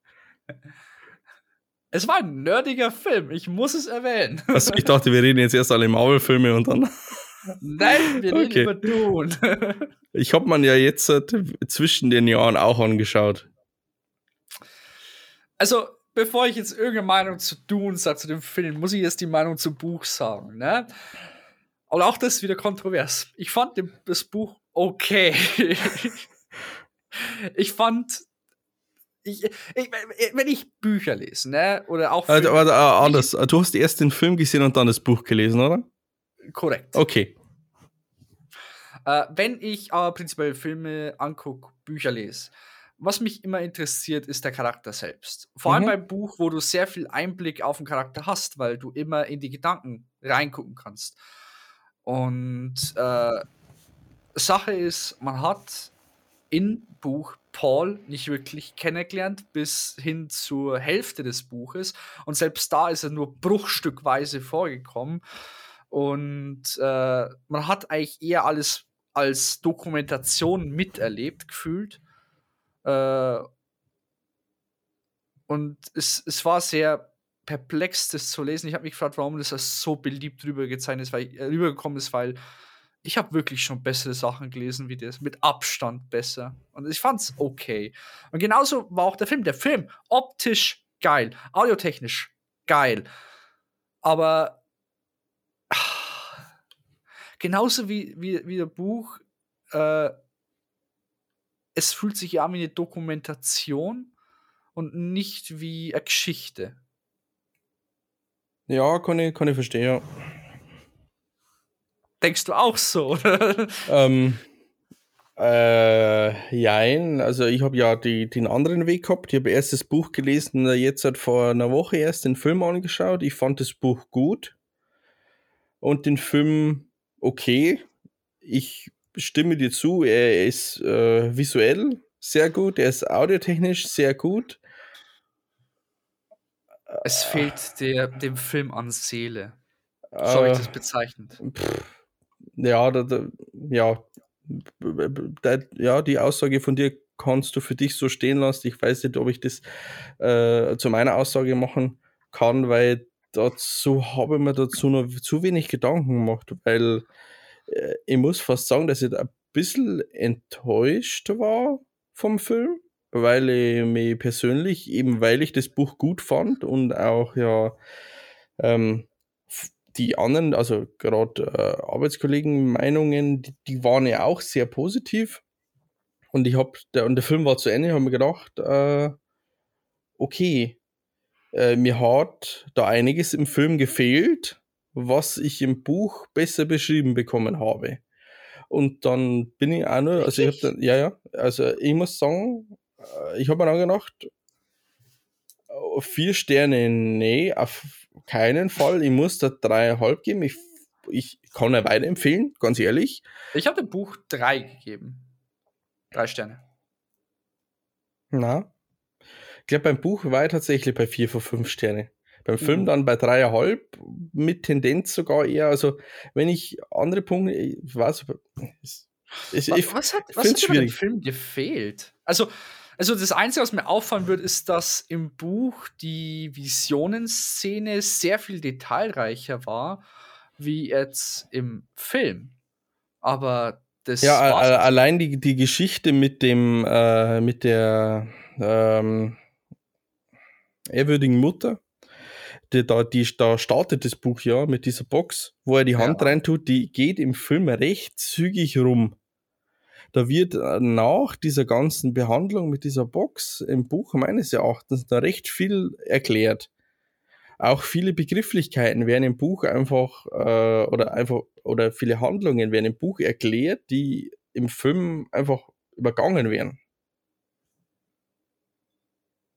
es war ein nerdiger Film, ich muss es erwähnen. Also ich dachte, wir reden jetzt erst alle Marvel-Filme und dann. Nein, wir reden Okay. über Dune. Ich habe man ja jetzt äh, zwischen den Jahren auch angeschaut. Also, bevor ich jetzt irgendeine Meinung zu Dune sage, zu dem Film, muss ich jetzt die Meinung zum Buch sagen, ne? Und auch das ist wieder kontrovers. Ich fand das Buch okay. ich fand, ich, ich, wenn ich Bücher lese, ne? Oder auch Filme- äh, anders. Du hast erst den Film gesehen und dann das Buch gelesen, oder? korrekt. Okay. Äh, wenn ich aber prinzipiell Filme angucke, Bücher lese, was mich immer interessiert, ist der Charakter selbst. Vor allem Mhm. beim Buch, wo du sehr viel Einblick auf den Charakter hast, weil du immer in die Gedanken reingucken kannst. Und äh, Sache ist, man hat im Buch Paul nicht wirklich kennengelernt bis hin zur Hälfte des Buches. Und selbst da ist er nur bruchstückweise vorgekommen. Und äh, man hat eigentlich eher alles als Dokumentation miterlebt, gefühlt. Äh, und es, es war sehr perplex, das zu lesen. Ich habe mich gefragt, warum das so beliebt rübergezeichnet ist, weil, äh, rübergekommen ist, weil ich habe wirklich schon bessere Sachen gelesen wie das. Mit Abstand besser. Und ich fand's okay. Und genauso war auch der Film. Der Film, optisch geil, audiotechnisch geil. Aber ah, genauso wie, wie, wie der Buch, äh, es fühlt sich ja an wie eine Dokumentation und nicht wie eine Geschichte. Ja, kann ich, kann ich verstehen, ja. Denkst du auch so? oder? Ähm, äh, jein, also ich habe ja die, den anderen Weg gehabt. Ich habe erst das Buch gelesen, äh, jetzt hat vor einer Woche erst den Film angeschaut. Ich fand das Buch gut und den Film okay. Ich stimme dir zu, er ist äh, visuell sehr gut, er ist audiotechnisch sehr gut. es fehlt der, dem Film an Seele. So habe ich Äh, das bezeichnet. Pff, ja, da, da, ja, da, ja, die Aussage von dir kannst du für dich so stehen lassen. Ich weiß nicht, ob ich das äh, zu meiner Aussage machen kann, weil dazu habe ich mir dazu noch zu wenig Gedanken gemacht, weil äh, ich muss fast sagen, dass ich ein bisschen enttäuscht war vom Film, weil ich mich persönlich, eben weil ich das Buch gut fand und auch ja ähm, die anderen, also gerade äh, Arbeitskollegen Meinungen, die, die waren ja auch sehr positiv. Und ich habe, der, und der Film war zu Ende, habe mir gedacht, äh, okay, äh, mir hat da einiges im Film gefehlt, was ich im Buch besser beschrieben bekommen habe. Und dann bin ich auch nur, also ich habe dann, ja, ja, also ich muss sagen, äh, ich habe mir dann gedacht, äh, vier Sterne, nee, auf keinen Fall. Ich muss da dreieinhalb geben. Ich, ich kann ja weiterempfehlen, ganz ehrlich. Ich habe dem Buch drei gegeben. Drei Sterne. Na. Ich glaube, beim Buch war ich tatsächlich bei vier von fünf Sterne. Beim Film Mhm. dann bei dreieinhalb, mit Tendenz sogar eher. Also, wenn ich andere Punkte, ich weiß, es, es, Wa- ich, was hat, was hat bei dem schwierig. Film gefehlt? Also, also das Einzige, was mir auffallen wird, ist, dass im Buch die Visionenszene sehr viel detailreicher war, wie jetzt im Film. Aber das ja, allein die, die Geschichte mit dem, äh, mit der ähm, ehrwürdigen Mutter, die, da, die, da startet das Buch ja mit dieser Box, wo er die Hand ja. reintut, die geht im Film recht zügig rum. Da wird äh, nach dieser ganzen Behandlung mit dieser Box im Buch meines Erachtens da recht viel erklärt. Auch viele Begrifflichkeiten werden im Buch einfach äh, oder einfach oder viele Handlungen werden im Buch erklärt, die im Film einfach übergangen werden.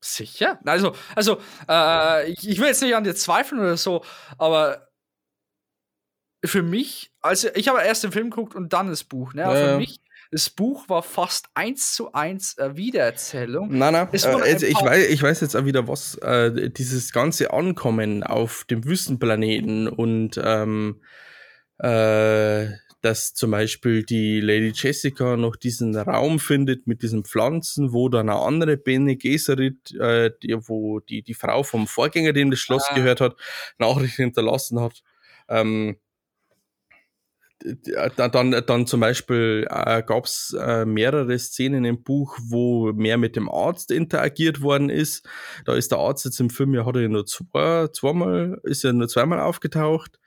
Sicher? Also, also äh, ich, will jetzt nicht an dir zweifeln oder so, aber für mich, also ich habe erst den Film geguckt und dann das Buch. Ne? Ja. Für mich das Buch war fast eins zu eins äh, Wiedererzählung. Nein, nein, äh, also ich, weiß, ich weiß jetzt auch wieder, was äh, dieses ganze Ankommen auf dem Wüstenplaneten und ähm, äh, dass zum Beispiel die Lady Jessica noch diesen Raum findet mit diesen Pflanzen, wo dann eine andere Bene Gesserit, äh, die, wo die, die Frau vom Vorgänger, dem das Schloss ah. gehört hat, Nachrichten hinterlassen hat. Ähm, dann, dann zum Beispiel äh, gab es äh, mehrere Szenen im Buch, wo mehr mit dem Arzt interagiert worden ist. Da ist der Arzt jetzt im Film, ja, hat er nur zwei, zweimal, ist er nur zweimal aufgetaucht.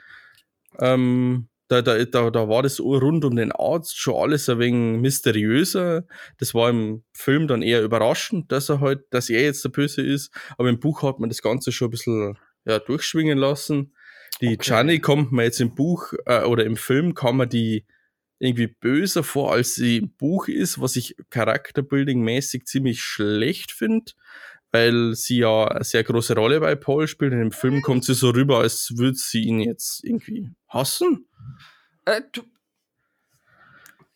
Ähm, da, da, da, da war das rund um den Arzt schon alles ein wenig mysteriöser. Das war im Film dann eher überraschend, dass er halt, dass er jetzt der Böse ist. Aber im Buch hat man das Ganze schon ein bisschen ja, durchschwingen lassen. Die okay. Gianni kommt mir jetzt im Buch äh, oder im Film kann man die irgendwie böser vor, als sie im Buch ist, was ich charakterbuilding-mäßig ziemlich schlecht finde, weil sie ja eine sehr große Rolle bei Paul spielt. Und im Film kommt sie so rüber, als würde sie ihn jetzt irgendwie hassen. Äh, du,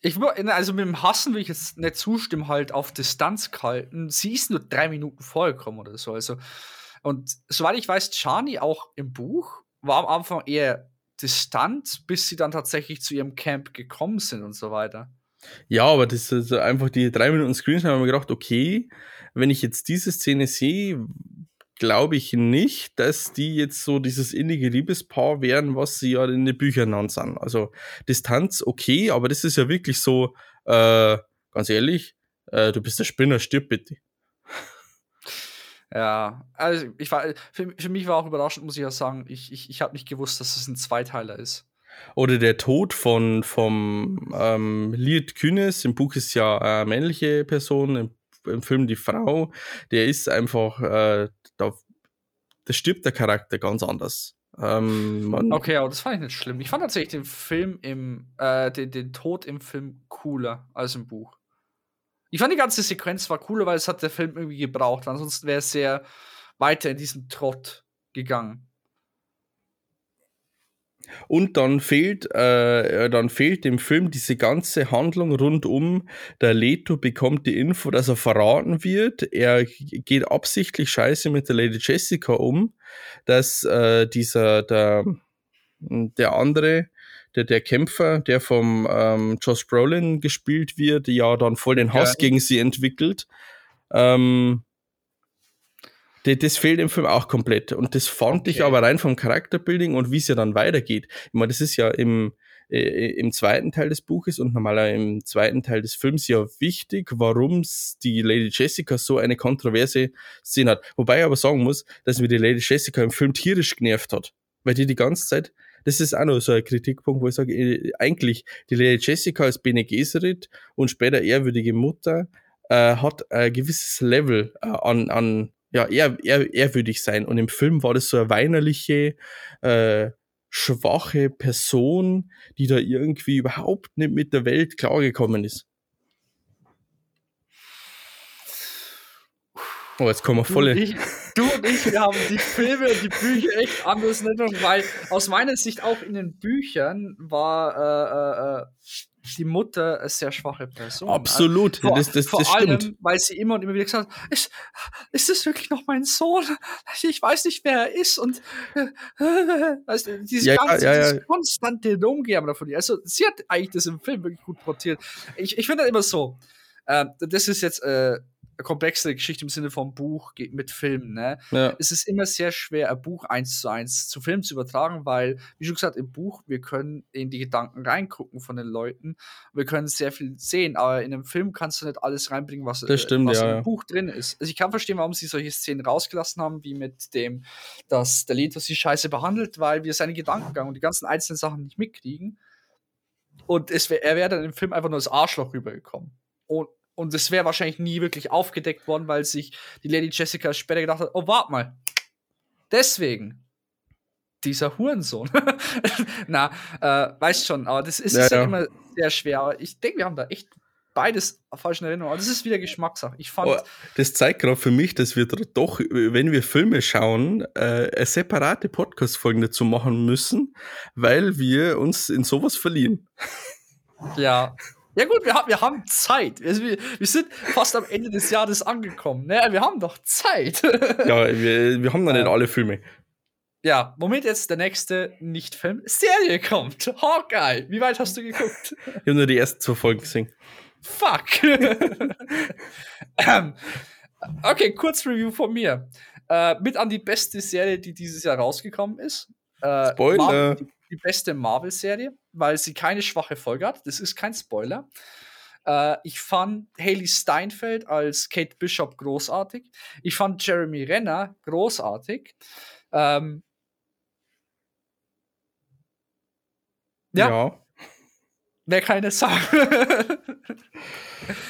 ich also mit dem Hassen will ich jetzt nicht zustimmen, halt auf Distanz gehalten. Sie ist nur drei Minuten vorgekommen oder so. Also, und soweit ich weiß, Chani auch im Buch war am Anfang eher distant, bis sie dann tatsächlich zu ihrem Camp gekommen sind und so weiter. Ja, aber das ist einfach die drei Minuten Screens haben wir gedacht, okay, wenn ich jetzt diese Szene sehe, glaube ich nicht, dass die jetzt so dieses innige Liebespaar wären, was sie ja in den Büchern dann sind. Also Distanz, okay, aber das ist ja wirklich so, äh, ganz ehrlich, äh, du bist der Spinner, stirb bitte. Ja, also ich war, für, für mich war auch überraschend, muss ich ja sagen, ich, ich, ich habe nicht gewusst, dass es ein Zweiteiler ist. Oder der Tod von vom ähm, Lied Kühnes, im Buch ist ja eine männliche Person, im, im Film die Frau, der ist einfach, äh, da, da stirbt der Charakter ganz anders. Ähm, okay, aber das fand ich nicht schlimm. Ich fand tatsächlich den Film im, äh, den, den Tod im Film cooler als im Buch. Ich fand die ganze Sequenz war cooler, weil es hat der Film irgendwie gebraucht. Ansonsten wäre es sehr weiter in diesen Trott gegangen. Und dann fehlt, äh, dann fehlt dem Film diese ganze Handlung rundum. Der Leto bekommt die Info, dass er verraten wird. Er geht absichtlich scheiße mit der Lady Jessica um, dass äh, dieser, der, der andere, der, der Kämpfer, der vom ähm, Josh Brolin gespielt wird, ja dann voll den Hass ja. gegen sie entwickelt. Ähm, das, das fehlt im Film auch komplett. Und das fand okay. ich aber rein vom Charakterbuilding und wie es ja dann weitergeht. Ich meine, das ist ja im, äh, im zweiten Teil des Buches und normaler im zweiten Teil des Films ja wichtig, warum die Lady Jessica so eine kontroverse Szene hat. Wobei ich aber sagen muss, dass mir die Lady Jessica im Film tierisch genervt hat. Weil die die ganze Zeit das ist auch noch so ein Kritikpunkt, wo ich sage, äh, eigentlich die Lady Jessica als Bene Gesserit und später ehrwürdige Mutter äh, hat ein gewisses Level äh, an, an ja, ehr, ehr, ehrwürdig sein. Und im Film war das so eine weinerliche, äh, schwache Person, die da irgendwie überhaupt nicht mit der Welt klargekommen ist. Oh, jetzt kommen wir voll. Du, du und ich, wir haben die Filme und die Bücher echt anders in Erinnerung, weil aus meiner Sicht auch in den Büchern war äh, äh, äh die Mutter eine sehr schwache Person. Absolut, also, das, das, vor das allem, stimmt. weil sie immer und immer wieder gesagt hat, ist, ist das wirklich noch mein Sohn? Ich weiß nicht, wer er ist und äh, also dieses ja, ganze, ja, ja, dieses konstante Umgehen davon. Also sie hat eigentlich das im Film wirklich gut portiert. Ich, ich finde immer so, äh, das ist jetzt äh, komplexe Geschichte im Sinne vom Buch geht mit Film, ne? Ja. Es ist immer sehr schwer, ein Buch eins zu eins zu Film zu übertragen, weil, wie schon gesagt, im Buch, wir können in die Gedanken reingucken von den Leuten. Wir können sehr viel sehen, aber in einem Film kannst du nicht alles reinbringen, was, Das stimmt, was ja, im. Buch drin ist. Also ich kann verstehen, warum sie solche Szenen rausgelassen haben, wie mit dem, dass der Leto sie scheiße behandelt, weil wir seine Gedankengang und die ganzen einzelnen Sachen nicht mitkriegen. Und wär, er wäre dann im Film einfach nur als Arschloch rübergekommen. Und, und es wäre wahrscheinlich nie wirklich aufgedeckt worden, weil sich die Lady Jessica später gedacht hat, oh, warte mal. Deswegen. Dieser Hurensohn. Na, äh, weißt schon, aber das ist Ja, ja, immer sehr schwer. Aber ich denke, wir haben da echt beides falsch in Erinnerung. Aber das ist wieder Geschmackssache. Ich fand, Oh, das zeigt gerade für mich, dass wir doch, wenn wir Filme schauen, äh, eine separate Podcast-Folge dazu machen müssen, weil wir uns in sowas verlieren. ja. Ja gut, wir haben, wir haben Zeit. Wir, wir sind fast am Ende des Jahres angekommen. Ne? Wir haben doch Zeit. Ja, wir, wir haben noch nicht alle Filme. Ja, Moment jetzt der nächste Nicht-Film Serie kommt. Hawkeye. Wie weit hast du geguckt? Ich habe nur die ersten zwei Folgen gesehen. Fuck. ähm, okay, kurz Review von mir. Äh, mit an die beste Serie, die dieses Jahr rausgekommen ist. Äh, Spoiler. Marvel, die, beste Marvel-Serie, weil sie keine schwache Folge hat. Das ist kein Spoiler. Äh, ich fand Haley Steinfeld als Kate Bishop großartig. Ich fand Jeremy Renner großartig. Ähm, Ja. Wer keine sagen.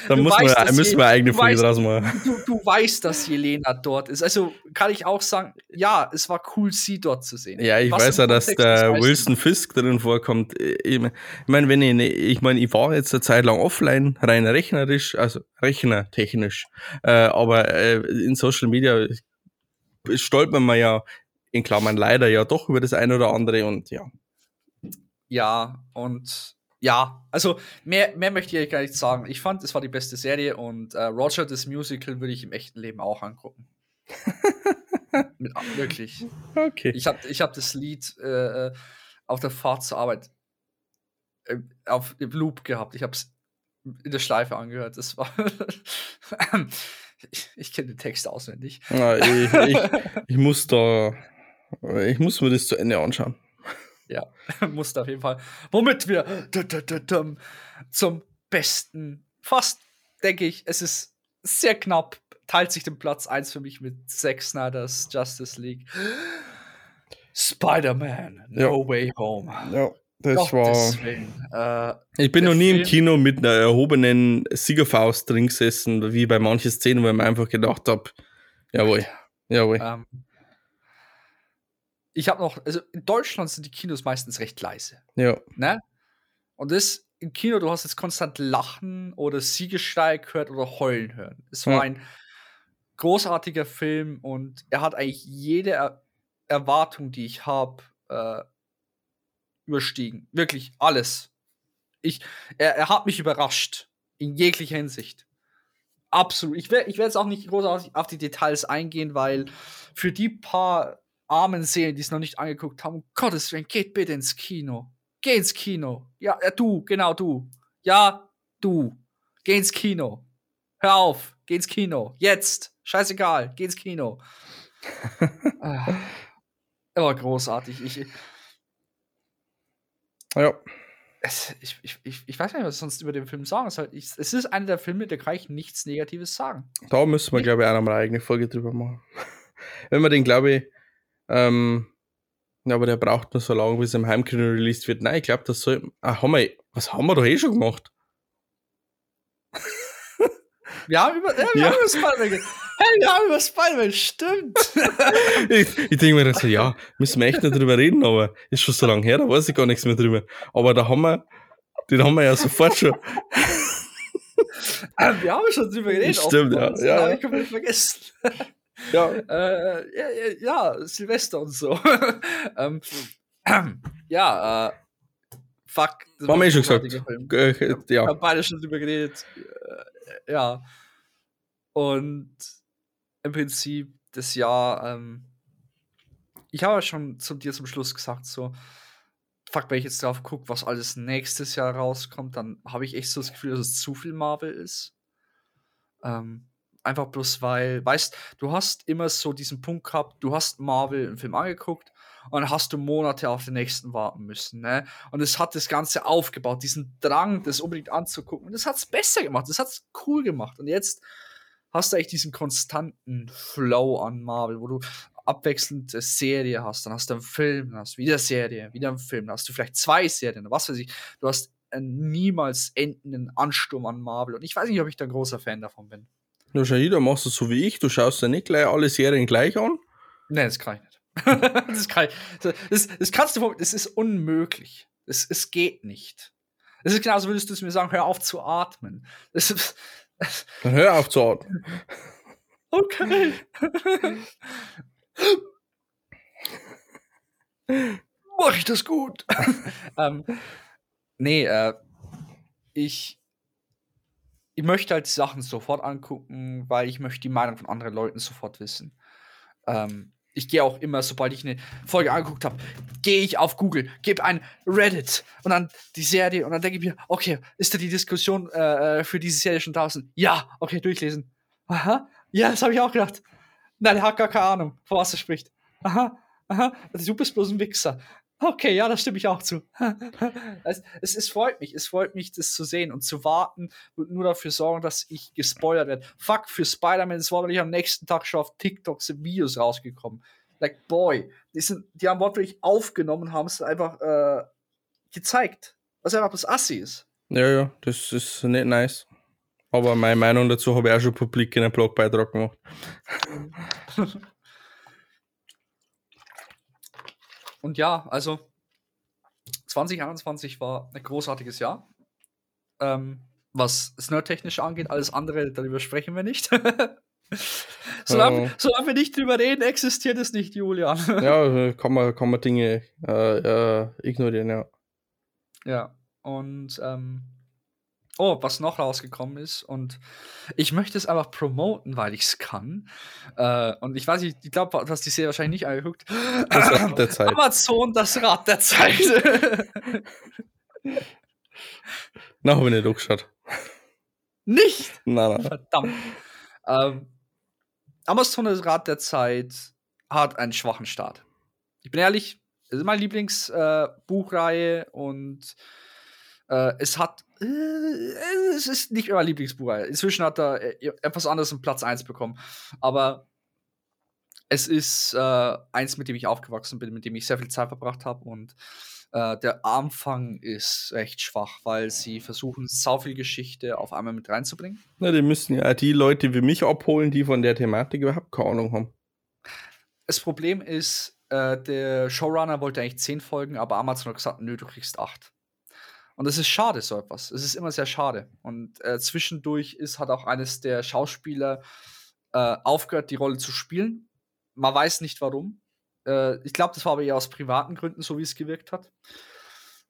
Dann Du muss weißt, man, müssen wir eigene Folge draus machen. du, du weißt, dass Jelena dort ist. Also kann ich auch sagen, ja, es war cool, sie dort zu sehen. Ja, ich Was weiß ja, dass der Wilson Fisk drin vorkommt. Ich meine, wenn ich, ne- ich meine, ich war jetzt eine Zeit lang offline, rein rechnerisch, also rechnertechnisch, äh, aber äh, in Social Media stolpert man ja in Klammern leider ja doch über das eine oder andere und ja. Ja, und ja, also mehr, mehr möchte ich gar nicht sagen. Ich fand, es war die beste Serie und äh, Roger, das Musical, würde ich im echten Leben auch angucken. Mit, wirklich. Okay. Ich habe ich hab das Lied äh, äh, auf der Fahrt zur Arbeit äh, auf dem Loop gehabt. Ich habe es in der Schleife angehört. Das war. ich ich kenne den Text auswendig. Ja, ich, ich, ich muss da, ich muss mir das zu Ende anschauen. Musste auf jeden Fall. Womit wir zum besten, fast denke ich, es ist sehr knapp, teilt sich den Platz 1 für mich mit Zack Snyder's Justice League. Spider-Man, No Way Home. Ja, das Gottes war. Äh, Ich bin noch nie im Film- Kino mit einer erhobenen Siegerfaust drin gesessen, wie bei manchen Szenen, wo ich mir einfach gedacht habe, jawohl, jawohl. ähm, ich habe noch, also in Deutschland sind die Kinos meistens recht leise. Ja, Ne? Und das im Kino, du hast jetzt konstant Lachen oder Siegeschrei gehört oder Heulen hören. Es war Ja. ein großartiger Film und er hat eigentlich jede er Erwartung, die ich habe, äh, überstiegen. Wirklich alles. Ich, er, er hat mich überrascht. In jeglicher Hinsicht. Absolut. Ich werde ich werd jetzt auch nicht großartig auf die Details eingehen, weil für die paar armen Seelen, die es noch nicht angeguckt haben, um Gottes Willen, geht bitte ins Kino. Geh ins Kino. Ja, ja, du, genau du. Ja, du. Geh ins Kino. Hör auf. Geh ins Kino. Jetzt. Scheißegal. Geh ins Kino. Ah. Er war großartig. Ich, ja. es, ich, ich, ich, weiß gar nicht, was ich sonst über den Film sagen soll. Ich, es ist einer der Filme, da kann ich nichts Negatives sagen. Da müssen wir, glaube ich, auch noch mal eine eigene Folge drüber machen. Wenn man den, glaube ich, ähm, ja, aber der braucht nur so lange, bis er im Heimkino released wird. Nein, ich glaube, das soll. Ah, haben wir, was haben wir doch eh schon gemacht? Wir haben über, ja, wir Ja. haben über Spider-Man Hey, wir haben über Spider-Man, stimmt. Ich, ich denke mir dann so, ja, müssen wir echt nicht drüber reden, aber ist schon so lange her, da weiß ich gar nichts mehr drüber. Aber da haben wir, den haben wir ja sofort schon. Ah, wir haben schon drüber geredet. Stimmt, ja, ja. Hab ich komplett vergessen. Ja, äh, ja, ja, Silvester und so. ähm, ja, äh, fuck. das haben wir eh schon gesagt. Film. Wir ja. haben beide schon drüber geredet. Äh, ja. Und im Prinzip das Jahr, ähm, ich habe ja schon zu dir zum Schluss gesagt, so, fuck, wenn ich jetzt drauf gucke, was alles nächstes Jahr rauskommt, dann habe ich echt so das Gefühl, dass es zu viel Marvel ist. Ähm, Einfach bloß weil, weißt, du hast immer so diesen Punkt gehabt, du hast Marvel einen Film angeguckt und dann hast du Monate auf den nächsten warten müssen. Ne? Und es hat das Ganze aufgebaut, diesen Drang, das unbedingt anzugucken. Und das hat es besser gemacht, das hat es cool gemacht. Und jetzt hast du eigentlich diesen konstanten Flow an Marvel, wo du abwechselnd Serie hast, dann hast du einen Film, dann hast du wieder Serie, wieder einen Film, dann hast du vielleicht zwei Serien, was weiß ich. Du hast einen niemals endenden Ansturm an Marvel. Und ich weiß nicht, ob ich da ein großer Fan davon bin. Du Shahida, machst du so wie ich, du schaust ja nicht gleich alle Serien gleich an? Nee, das kann ich nicht. das, kann ich, das, das kannst du, das ist unmöglich. Es, es geht nicht. Das ist genauso, würdest du es mir sagen, hör auf zu atmen. Ist, Dann hör auf zu atmen. Okay. Mach ich das gut? ähm, nee, äh, ich, ich möchte halt die Sachen sofort angucken, weil ich möchte die Meinung von anderen Leuten sofort wissen. Ähm, ich gehe auch immer, sobald ich eine Folge angeguckt habe, gehe ich auf Google, gebe ein Reddit und dann die Serie und dann denke ich mir, okay, ist da die Diskussion äh, äh für diese Serie schon draußen? Ja, okay, durchlesen. Aha, ja, das habe ich auch gedacht. Nein, der hat gar keine Ahnung, von was er spricht. Aha, aha, du bist bloß ein Wichser. Okay, ja, da stimme ich auch zu. es, es, es, freut mich, es freut mich, das zu sehen und zu warten und nur dafür sorgen, dass ich gespoilert werde. Fuck, für Spider-Man, es war wirklich am nächsten Tag schon auf TikTok sind Videos rausgekommen. Like, boy, die, sind, die haben wortwörtlich aufgenommen und haben es einfach äh, gezeigt. Was einfach das Assi ist. Ja, ja, das ist nicht nice. Aber meine Meinung dazu habe ich auch schon publik in einem Blogbeitrag gemacht. Und ja, also 2021 war ein großartiges Jahr. Ähm, was das Nerd-technisch angeht, alles andere, darüber sprechen wir nicht. solange, oh. solange, wir nicht drüber reden, existiert es nicht, Julian. ja, kann man, kann man Dinge äh, äh, ignorieren, ja. Ja, und ähm, Oh, was noch rausgekommen ist und ich möchte es einfach promoten, weil ich es kann. Äh, und ich weiß nicht, ich glaube, dass die Serie wahrscheinlich nicht angeguckt. Das Rad der Zeit. Amazon, das Rad der Zeit. Habe ich nicht angeschaut. Nicht? Nein, nein. Verdammt. Ähm, Amazon, das Rad der Zeit, hat einen schwachen Start. Ich bin ehrlich, es ist meine Lieblingsbuchreihe äh, und äh, es hat es ist nicht immer Lieblingsbuch. Inzwischen hat er äh, etwas anderes einen Platz 1 bekommen. Aber es ist äh, eins, mit dem ich aufgewachsen bin, mit dem ich sehr viel Zeit verbracht habe. Und äh, der Anfang ist recht schwach, weil sie versuchen, sau viel Geschichte auf einmal mit reinzubringen. Na, die müssen ja die Leute wie mich abholen, die von der Thematik überhaupt keine Ahnung haben. Das Problem ist, äh, der Showrunner wollte eigentlich zehn Folgen, aber Amazon hat gesagt, nö, du kriegst acht. Und es ist schade, so etwas. Es ist immer sehr schade. Und äh, zwischendurch ist hat auch eines der Schauspieler äh, aufgehört, die Rolle zu spielen. Man weiß nicht warum. Äh, ich glaube, das war aber eher aus privaten Gründen, so wie es gewirkt hat.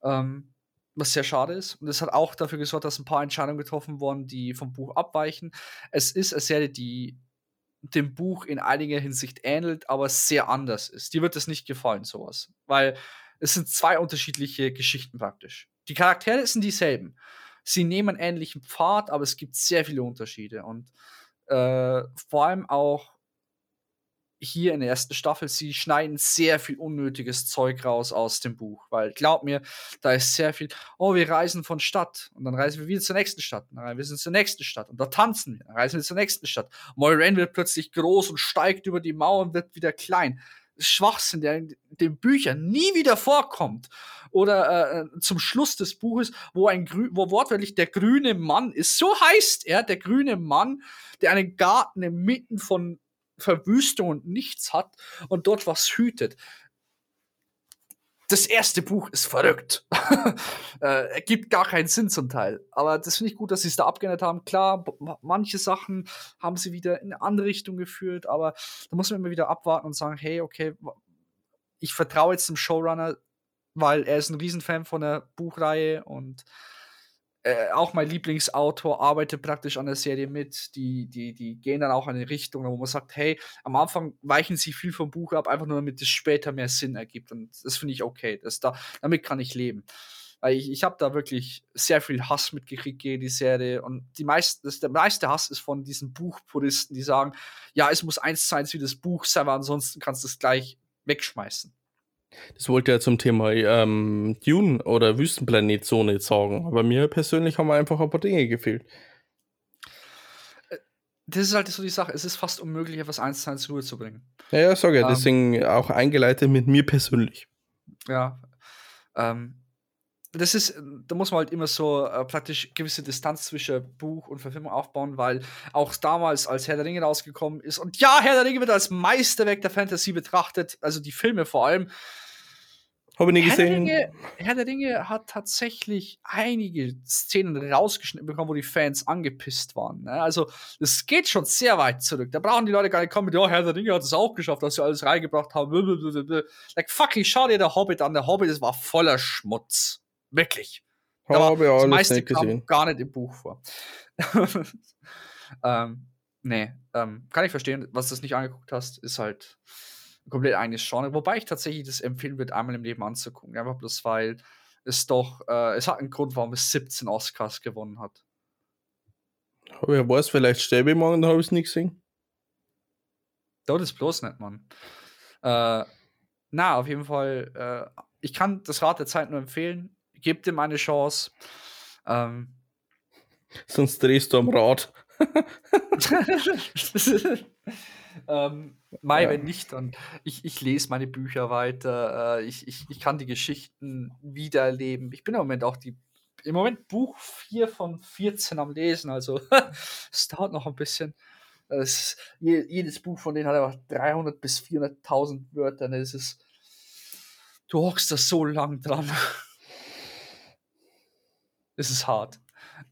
Ähm, was sehr schade ist. Und es hat auch dafür gesorgt, dass ein paar Entscheidungen getroffen wurden, die vom Buch abweichen. Es ist eine Serie, die dem Buch in einiger Hinsicht ähnelt, aber sehr anders ist. Dir wird es nicht gefallen, sowas. Weil es sind zwei unterschiedliche Geschichten praktisch. Die Charaktere sind dieselben. Sie nehmen einen ähnlichen Pfad, aber es gibt sehr viele Unterschiede. Und äh, vor allem auch hier in der ersten Staffel, sie schneiden sehr viel unnötiges Zeug raus aus dem Buch. Weil glaub mir, da ist sehr viel, oh, wir reisen von Stadt und dann reisen wir wieder zur nächsten Stadt. Und dann reisen wir zur nächsten Stadt und da tanzen wir. Dann reisen wir zur nächsten Stadt. Moiraine wird plötzlich groß und steigt über die Mauer und wird wieder klein. Schwachsinn, der in den Büchern nie wieder vorkommt. Oder äh, zum Schluss des Buches, wo ein Grü wo wortwörtlich der grüne Mann ist. So heißt er, der grüne Mann, der einen Garten inmitten von Verwüstung und nichts hat und dort was hütet das erste Buch ist verrückt. äh, ergibt gar keinen Sinn zum Teil. Aber das finde ich gut, dass sie es da abgeändert haben. Klar, manche Sachen haben sie wieder in eine andere Richtung geführt, aber da muss man immer wieder abwarten und sagen, hey, okay, ich vertraue jetzt dem Showrunner, weil er ist ein Riesenfan von der Buchreihe und äh, auch mein Lieblingsautor arbeitet praktisch an der Serie mit. Die, die, die gehen dann auch in eine Richtung, wo man sagt, hey, am Anfang weichen sie viel vom Buch ab, einfach nur damit es später mehr Sinn ergibt. Und das finde ich okay. Das da, damit kann ich leben. Weil ich, ich habe da wirklich sehr viel Hass mitgekriegt gegen die Serie. Und die meisten, das, der meiste Hass ist von diesen Buchpuristen, die sagen, ja, es muss eins zu eins wie das Buch sein, weil ansonsten kannst du es gleich wegschmeißen. Das wollte ja zum Thema ähm, Dune oder Wüstenplanet so nicht sagen. Aber mir persönlich haben einfach ein paar Dinge gefehlt. Äh, das ist halt so die Sache. Es ist fast unmöglich, etwas eins zu eins rüberzubringen. Ja, ja, sag ja. Ähm, deswegen auch eingeleitet mit mir persönlich. Ja. Ähm, das ist, da muss man halt immer so äh, praktisch gewisse Distanz zwischen Buch und Verfilmung aufbauen, weil auch damals, als Herr der Ringe rausgekommen ist, und ja, Herr der Ringe wird als Meisterwerk der Fantasy betrachtet, also die Filme vor allem. Habe ich nie Herr der, gesehen. Ringe, Herr der Ringe hat tatsächlich einige Szenen rausgeschnitten bekommen, wo die Fans angepisst waren. Ne? Also, es geht schon sehr weit zurück. Da brauchen die Leute gar nicht kommen mit, ja, Herr der Ringe hat es auch geschafft, dass sie alles reingebracht haben. Blablabla. Like, fucking, schau dir der Hobbit an. Der Hobbit, das war voller Schmutz. Wirklich. Da war- Habe ich das meiste nicht kam gesehen. gar nicht im Buch vor. ähm, nee, ähm, kann ich verstehen, was du das nicht angeguckt hast, ist halt komplett eigenes Genre. Wobei ich tatsächlich das empfehlen würde, einmal im Leben anzugucken. Einfach bloß, weil es doch, äh, es hat einen Grund, warum es 17 Oscars gewonnen hat. Aber wer weiß, vielleicht sterbe ich morgen, dann habe ich es nicht gesehen. Dort ist bloß nicht, Mann. Äh, na, auf jeden Fall, äh, ich kann das Rad der Zeit nur empfehlen. Gebt ihm eine Chance. Ähm, Sonst drehst du am Rad. ähm, Mai, Ja. wenn nicht, dann ich, ich lese meine Bücher weiter. Äh, ich, ich, ich kann die Geschichten wiedererleben. Ich bin im Moment auch die im Moment Buch 4 von 14 am Lesen, also es dauert noch ein bisschen. Je, jedes Buch von denen hat einfach 300 bis 400.000 Wörter. Ne? Es ist, du hockst da so lang dran. es ist hart.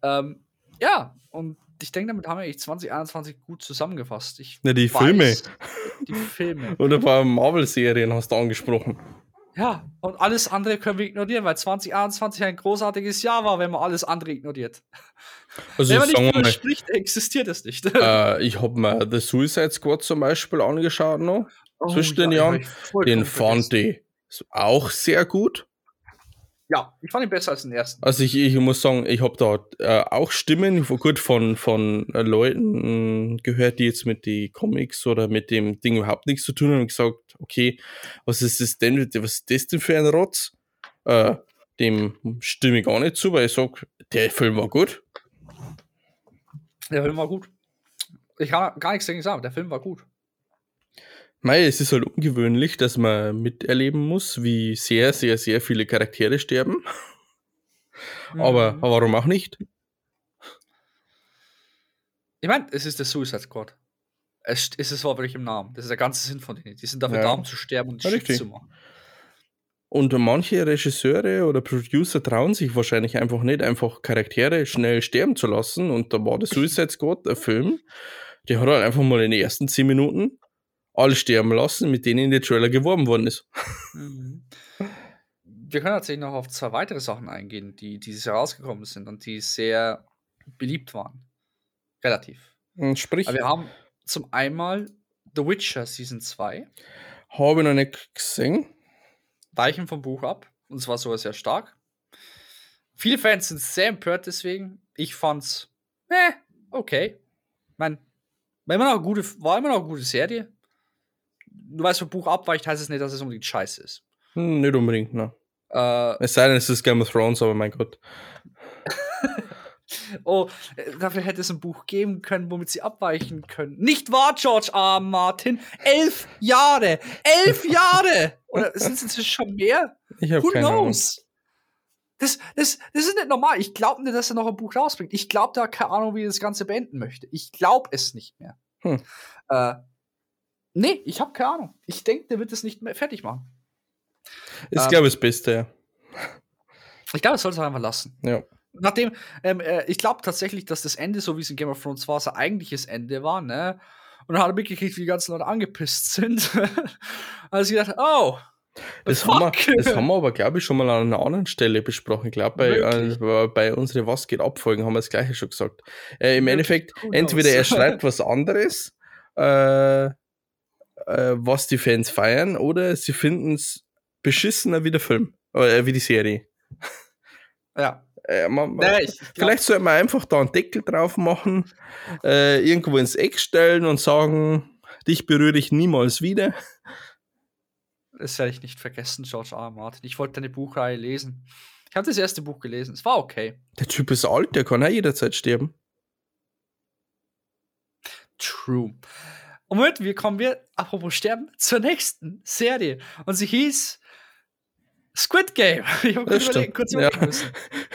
Ähm, ja, und ich denke, damit haben wir eigentlich 2021 gut zusammengefasst. Ich Na, die Filme. Die Filme. Oder ein paar Marvel-Serien hast du angesprochen. Ja, und alles andere können wir ignorieren, weil 2021 ein großartiges Jahr war, wenn man alles andere ignoriert. Also wenn man nicht mal, spricht, existiert es nicht. äh, ich habe mir The Suicide Squad zum Beispiel angeschaut noch. Oh, zwischen den ja, Jahren, ich vollkommen Den fand ich auch sehr gut. Ja, ich fand ihn besser als den ersten. Also ich, ich muss sagen, ich habe da äh, auch Stimmen von- gut von, von äh, Leuten mh, gehört, die jetzt mit den Comics oder mit dem Ding überhaupt nichts zu tun haben und gesagt, okay, was ist das denn, was ist das denn für ein Rotz? Äh, dem stimme ich gar nicht zu, weil ich sage, der Film war gut. Der Film war gut. Ich kann gar nichts dagegen sagen, der Film war gut. Mei, es ist halt ungewöhnlich, dass man miterleben muss, wie sehr, sehr, sehr viele Charaktere sterben. Aber Mhm. warum auch nicht? Ich meine, es ist der Suicide Squad. Es st- ist es wirklich im Namen. Das ist der ganze Sinn von denen. Die sind dafür Ja. da, um zu sterben und Ja, Shit zu machen. Und manche Regisseure oder Producer trauen sich wahrscheinlich einfach nicht, einfach Charaktere schnell sterben zu lassen. Und da war der Suicide Squad, der Film, der hat halt einfach mal in den ersten 10 Minuten alle sterben lassen, mit denen in den Trailer geworben worden ist. Mhm. Wir können tatsächlich noch auf zwei weitere Sachen eingehen, die dieses Jahr rausgekommen sind und die sehr beliebt waren. Relativ. Und sprich, Aber wir haben zum einmal The Witcher Season 2, habe ich noch nicht gesehen. weichen vom Buch ab, und zwar sogar sehr stark. Viele Fans sind sehr empört deswegen. Ich fand's, eh, okay. Mein, war immer noch eine gute, war immer noch eine gute Serie. Weil es vom Buch abweicht, heißt es nicht, dass es unbedingt scheiße ist. Hm, nicht unbedingt, ne. Äh, Es sei denn, es ist Game of Thrones, aber mein Gott. Oh, dafür hätte es ein Buch geben können, womit sie abweichen können. Nicht wahr, George R. Martin? Elf Jahre! Elf Jahre! Oder sind es inzwischen schon mehr? Ich habe Who keine Ahnung. knows? Das, das, das ist nicht normal. Ich glaube nicht, dass er noch ein Buch rausbringt. Ich glaube, da hat keine Ahnung, wie er das Ganze beenden möchte. Ich glaube es nicht mehr. Hm. Äh, nee, ich habe keine Ahnung. Ich denke, der wird es nicht mehr fertig machen. Ist, Ähm, glaube ich, das Beste, ja. Ich glaube, es soll es einfach lassen. ja. Nachdem, ähm, äh, ich glaube tatsächlich, dass das Ende, so wie es in Game of Thrones war, sein eigentliches Ende war, ne? Und dann hat er mitgekriegt, wie die ganzen Leute angepisst sind. also ich gedacht, oh, Das haben, wir, das haben wir aber, glaube ich, schon mal an einer anderen Stelle besprochen. Ich glaube, bei, äh, bei unsere Was geht Abfolgen haben wir das gleiche schon gesagt. Äh, Im Wirklich? Endeffekt, entweder er schreibt was anderes, äh, äh, was die Fans feiern, oder sie finden es beschissener wie der Film, äh, wie die Serie. Ja. Äh, man, man, nee, vielleicht sollte man einfach da einen Deckel drauf machen, äh, irgendwo ins Eck stellen und sagen, dich berühre ich niemals wieder. Das werde ich nicht vergessen, George R. R. Martin. Ich wollte deine Buchreihe lesen. Ich habe das erste Buch gelesen. Es war okay. Der Typ ist alt, der kann ja jederzeit sterben. True. Und Moment, wir kommen wir, apropos sterben, zur nächsten Serie. Und sie hieß Squid Game. Ich habe kurz, überlegt, kurz ja. müssen.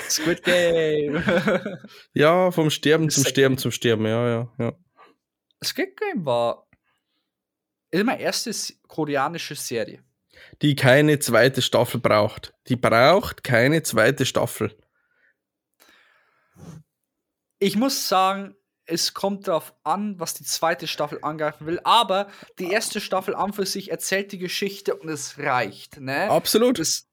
Squid Game. ja, vom Sterben zum Sterben zum Sterben, ja, ja, ja. Squid Game war meine erste koreanische Serie die keine zweite Staffel braucht. Die braucht keine zweite Staffel. Ich muss sagen, es kommt darauf an, was die zweite Staffel angreifen will, aber die erste Staffel an für sich erzählt die Geschichte und es reicht. Ne? Absolut. Das,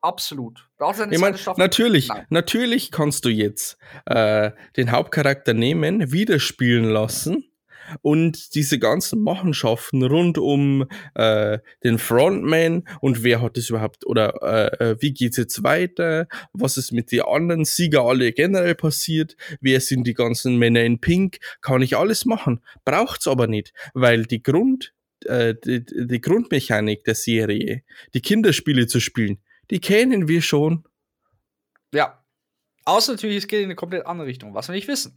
absolut. Brauchst du eine ich mein, Staffel? Natürlich, Nein. natürlich kannst du jetzt äh, den Hauptcharakter nehmen, wieder spielen lassen und diese ganzen Machenschaften rund um äh, den Frontman und wer hat es überhaupt oder äh, äh, wie geht's jetzt weiter, was ist mit den anderen Sieger alle generell passiert, wer sind die ganzen Männer in Pink, kann ich alles machen, braucht's aber nicht, weil die Grund äh, die, die Grundmechanik der Serie, die Kinderspiele zu spielen, die kennen wir schon. Ja. Außer natürlich, es geht in eine komplett andere Richtung, was wir nicht wissen.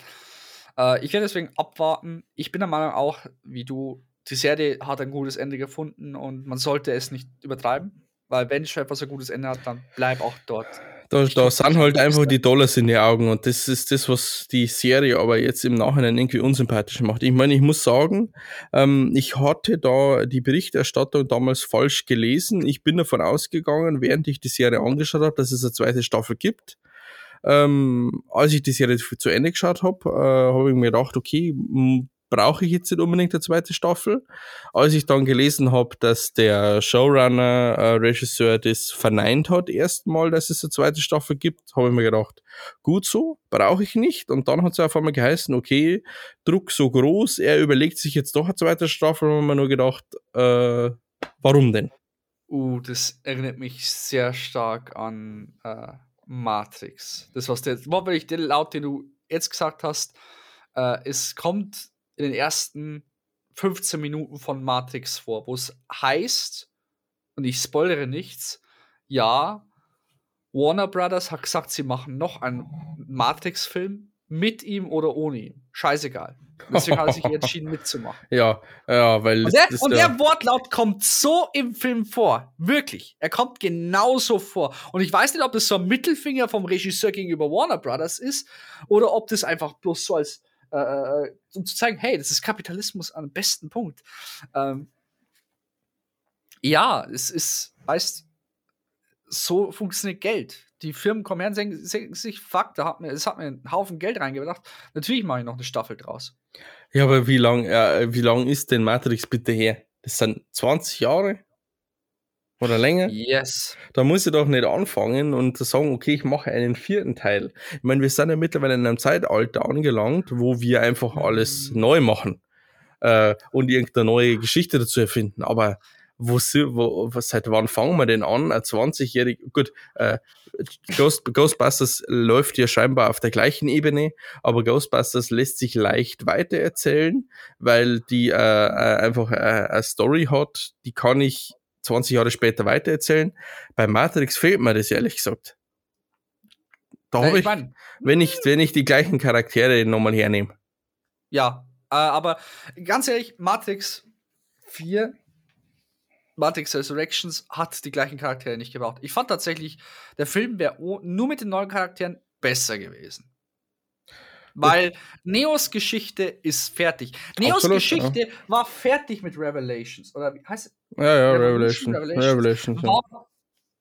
Äh, ich werde deswegen abwarten. Ich bin der Meinung auch, wie du, die Serie hat ein gutes Ende gefunden und man sollte es nicht übertreiben, weil wenn schon etwas ein gutes Ende hat, dann bleib auch dort. Da, da sind halt einfach die Dollars in die Augen und das ist das, was die Serie aber jetzt im Nachhinein irgendwie unsympathisch macht. Ich meine, ich muss sagen, ähm, ich hatte da die Berichterstattung damals falsch gelesen. Ich bin davon ausgegangen, während ich die Serie angeschaut habe, dass es eine zweite Staffel gibt. Ähm, als ich die Serie zu Ende geschaut habe, äh, habe ich mir gedacht, okay, brauche ich jetzt nicht unbedingt eine zweite Staffel. Als ich dann gelesen habe, dass der Showrunner, äh, Regisseur das verneint hat, erstmal, dass es eine zweite Staffel gibt, habe ich mir gedacht, gut so, brauche ich nicht. Und dann hat es auf einmal geheißen, okay, Druck so groß, er überlegt sich jetzt doch eine zweite Staffel, und mir nur gedacht, äh, warum denn? Uh, das erinnert mich sehr stark an äh, Matrix. Das, was der, wortwörtlich der Laut, den du jetzt gesagt hast, äh, es kommt in den ersten 15 Minuten von Matrix vor, wo es heißt, und ich spoilere nichts, ja, Warner Brothers hat gesagt, sie machen noch einen Matrix-Film mit ihm oder ohne ihn. Scheißegal. Deswegen hat er sich entschieden mitzumachen. Ja, ja, weil. Und, der, und der Wortlaut kommt so im Film vor. Wirklich. Er kommt genauso vor. Und ich weiß nicht, ob das so ein Mittelfinger vom Regisseur gegenüber Warner Brothers ist oder ob das einfach bloß so als. Äh, äh um zu zeigen, hey, das ist Kapitalismus am besten Punkt. Ähm, ja, es ist, weißt so funktioniert Geld die Firmen kommen her und sagen, sagen sich, fuck, da hat mir, es hat mir einen Haufen Geld reingebracht. Natürlich mache ich noch eine Staffel draus. Ja, aber wie lang, äh, wie lang ist denn Matrix bitte her? Das sind 20 Jahre? Oder länger? Yes. Da muss ich doch nicht anfangen und sagen, okay, ich mache einen vierten Teil. Ich meine, wir sind ja mittlerweile in einem Zeitalter angelangt, wo wir einfach alles mhm. neu machen äh, und irgendeine neue Geschichte dazu erfinden. Aber wo, wo, seit wann fangen wir denn an? Ein 20-jähriger, gut, äh, Ghost, Ghostbusters läuft ja scheinbar auf der gleichen Ebene, aber Ghostbusters lässt sich leicht weitererzählen, weil die äh, äh einfach äh, eine Story hat, die kann ich 20 Jahre später weitererzählen. Bei Matrix fehlt mir das ehrlich gesagt. Da habe ich, mein, wenn ich, wenn ich die gleichen Charaktere nochmal hernehme. Ja, äh, aber ganz ehrlich, Matrix 4 Matrix Resurrections hat die gleichen Charaktere nicht gebraucht. Ich fand tatsächlich, der Film wäre nur mit den neuen Charakteren besser gewesen. Weil Neos Geschichte ist fertig. Neos Absolut, Geschichte ja. war fertig mit Revelations. Oder wie heißt es? Ja, ja, Revelation. Revelations. Revelations ja.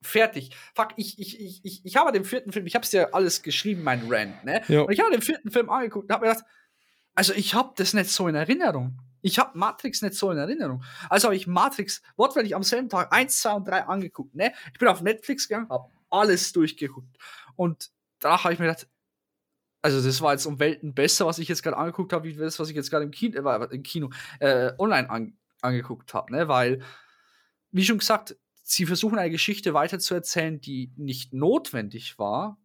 fertig. Fuck, ich, ich, ich, ich, ich habe den vierten Film, ich habe es ja alles geschrieben, mein Rant, ne? Ja. Und ich habe den vierten Film angeguckt und habe mir gedacht, also ich habe das nicht so in Erinnerung. Ich habe Matrix nicht so in Erinnerung. Also habe ich Matrix wortwörtlich am selben Tag 1, 2 und 3 angeguckt. Ne? Ich bin auf Netflix gegangen, habe alles durchgeguckt. Und danach habe ich mir gedacht, also das war jetzt um Welten besser, was ich jetzt gerade angeguckt habe, wie das, was ich jetzt gerade im Kino, äh, im Kino äh, online an, angeguckt habe. Ne? Weil, wie schon gesagt, sie versuchen eine Geschichte weiterzuerzählen, die nicht notwendig war.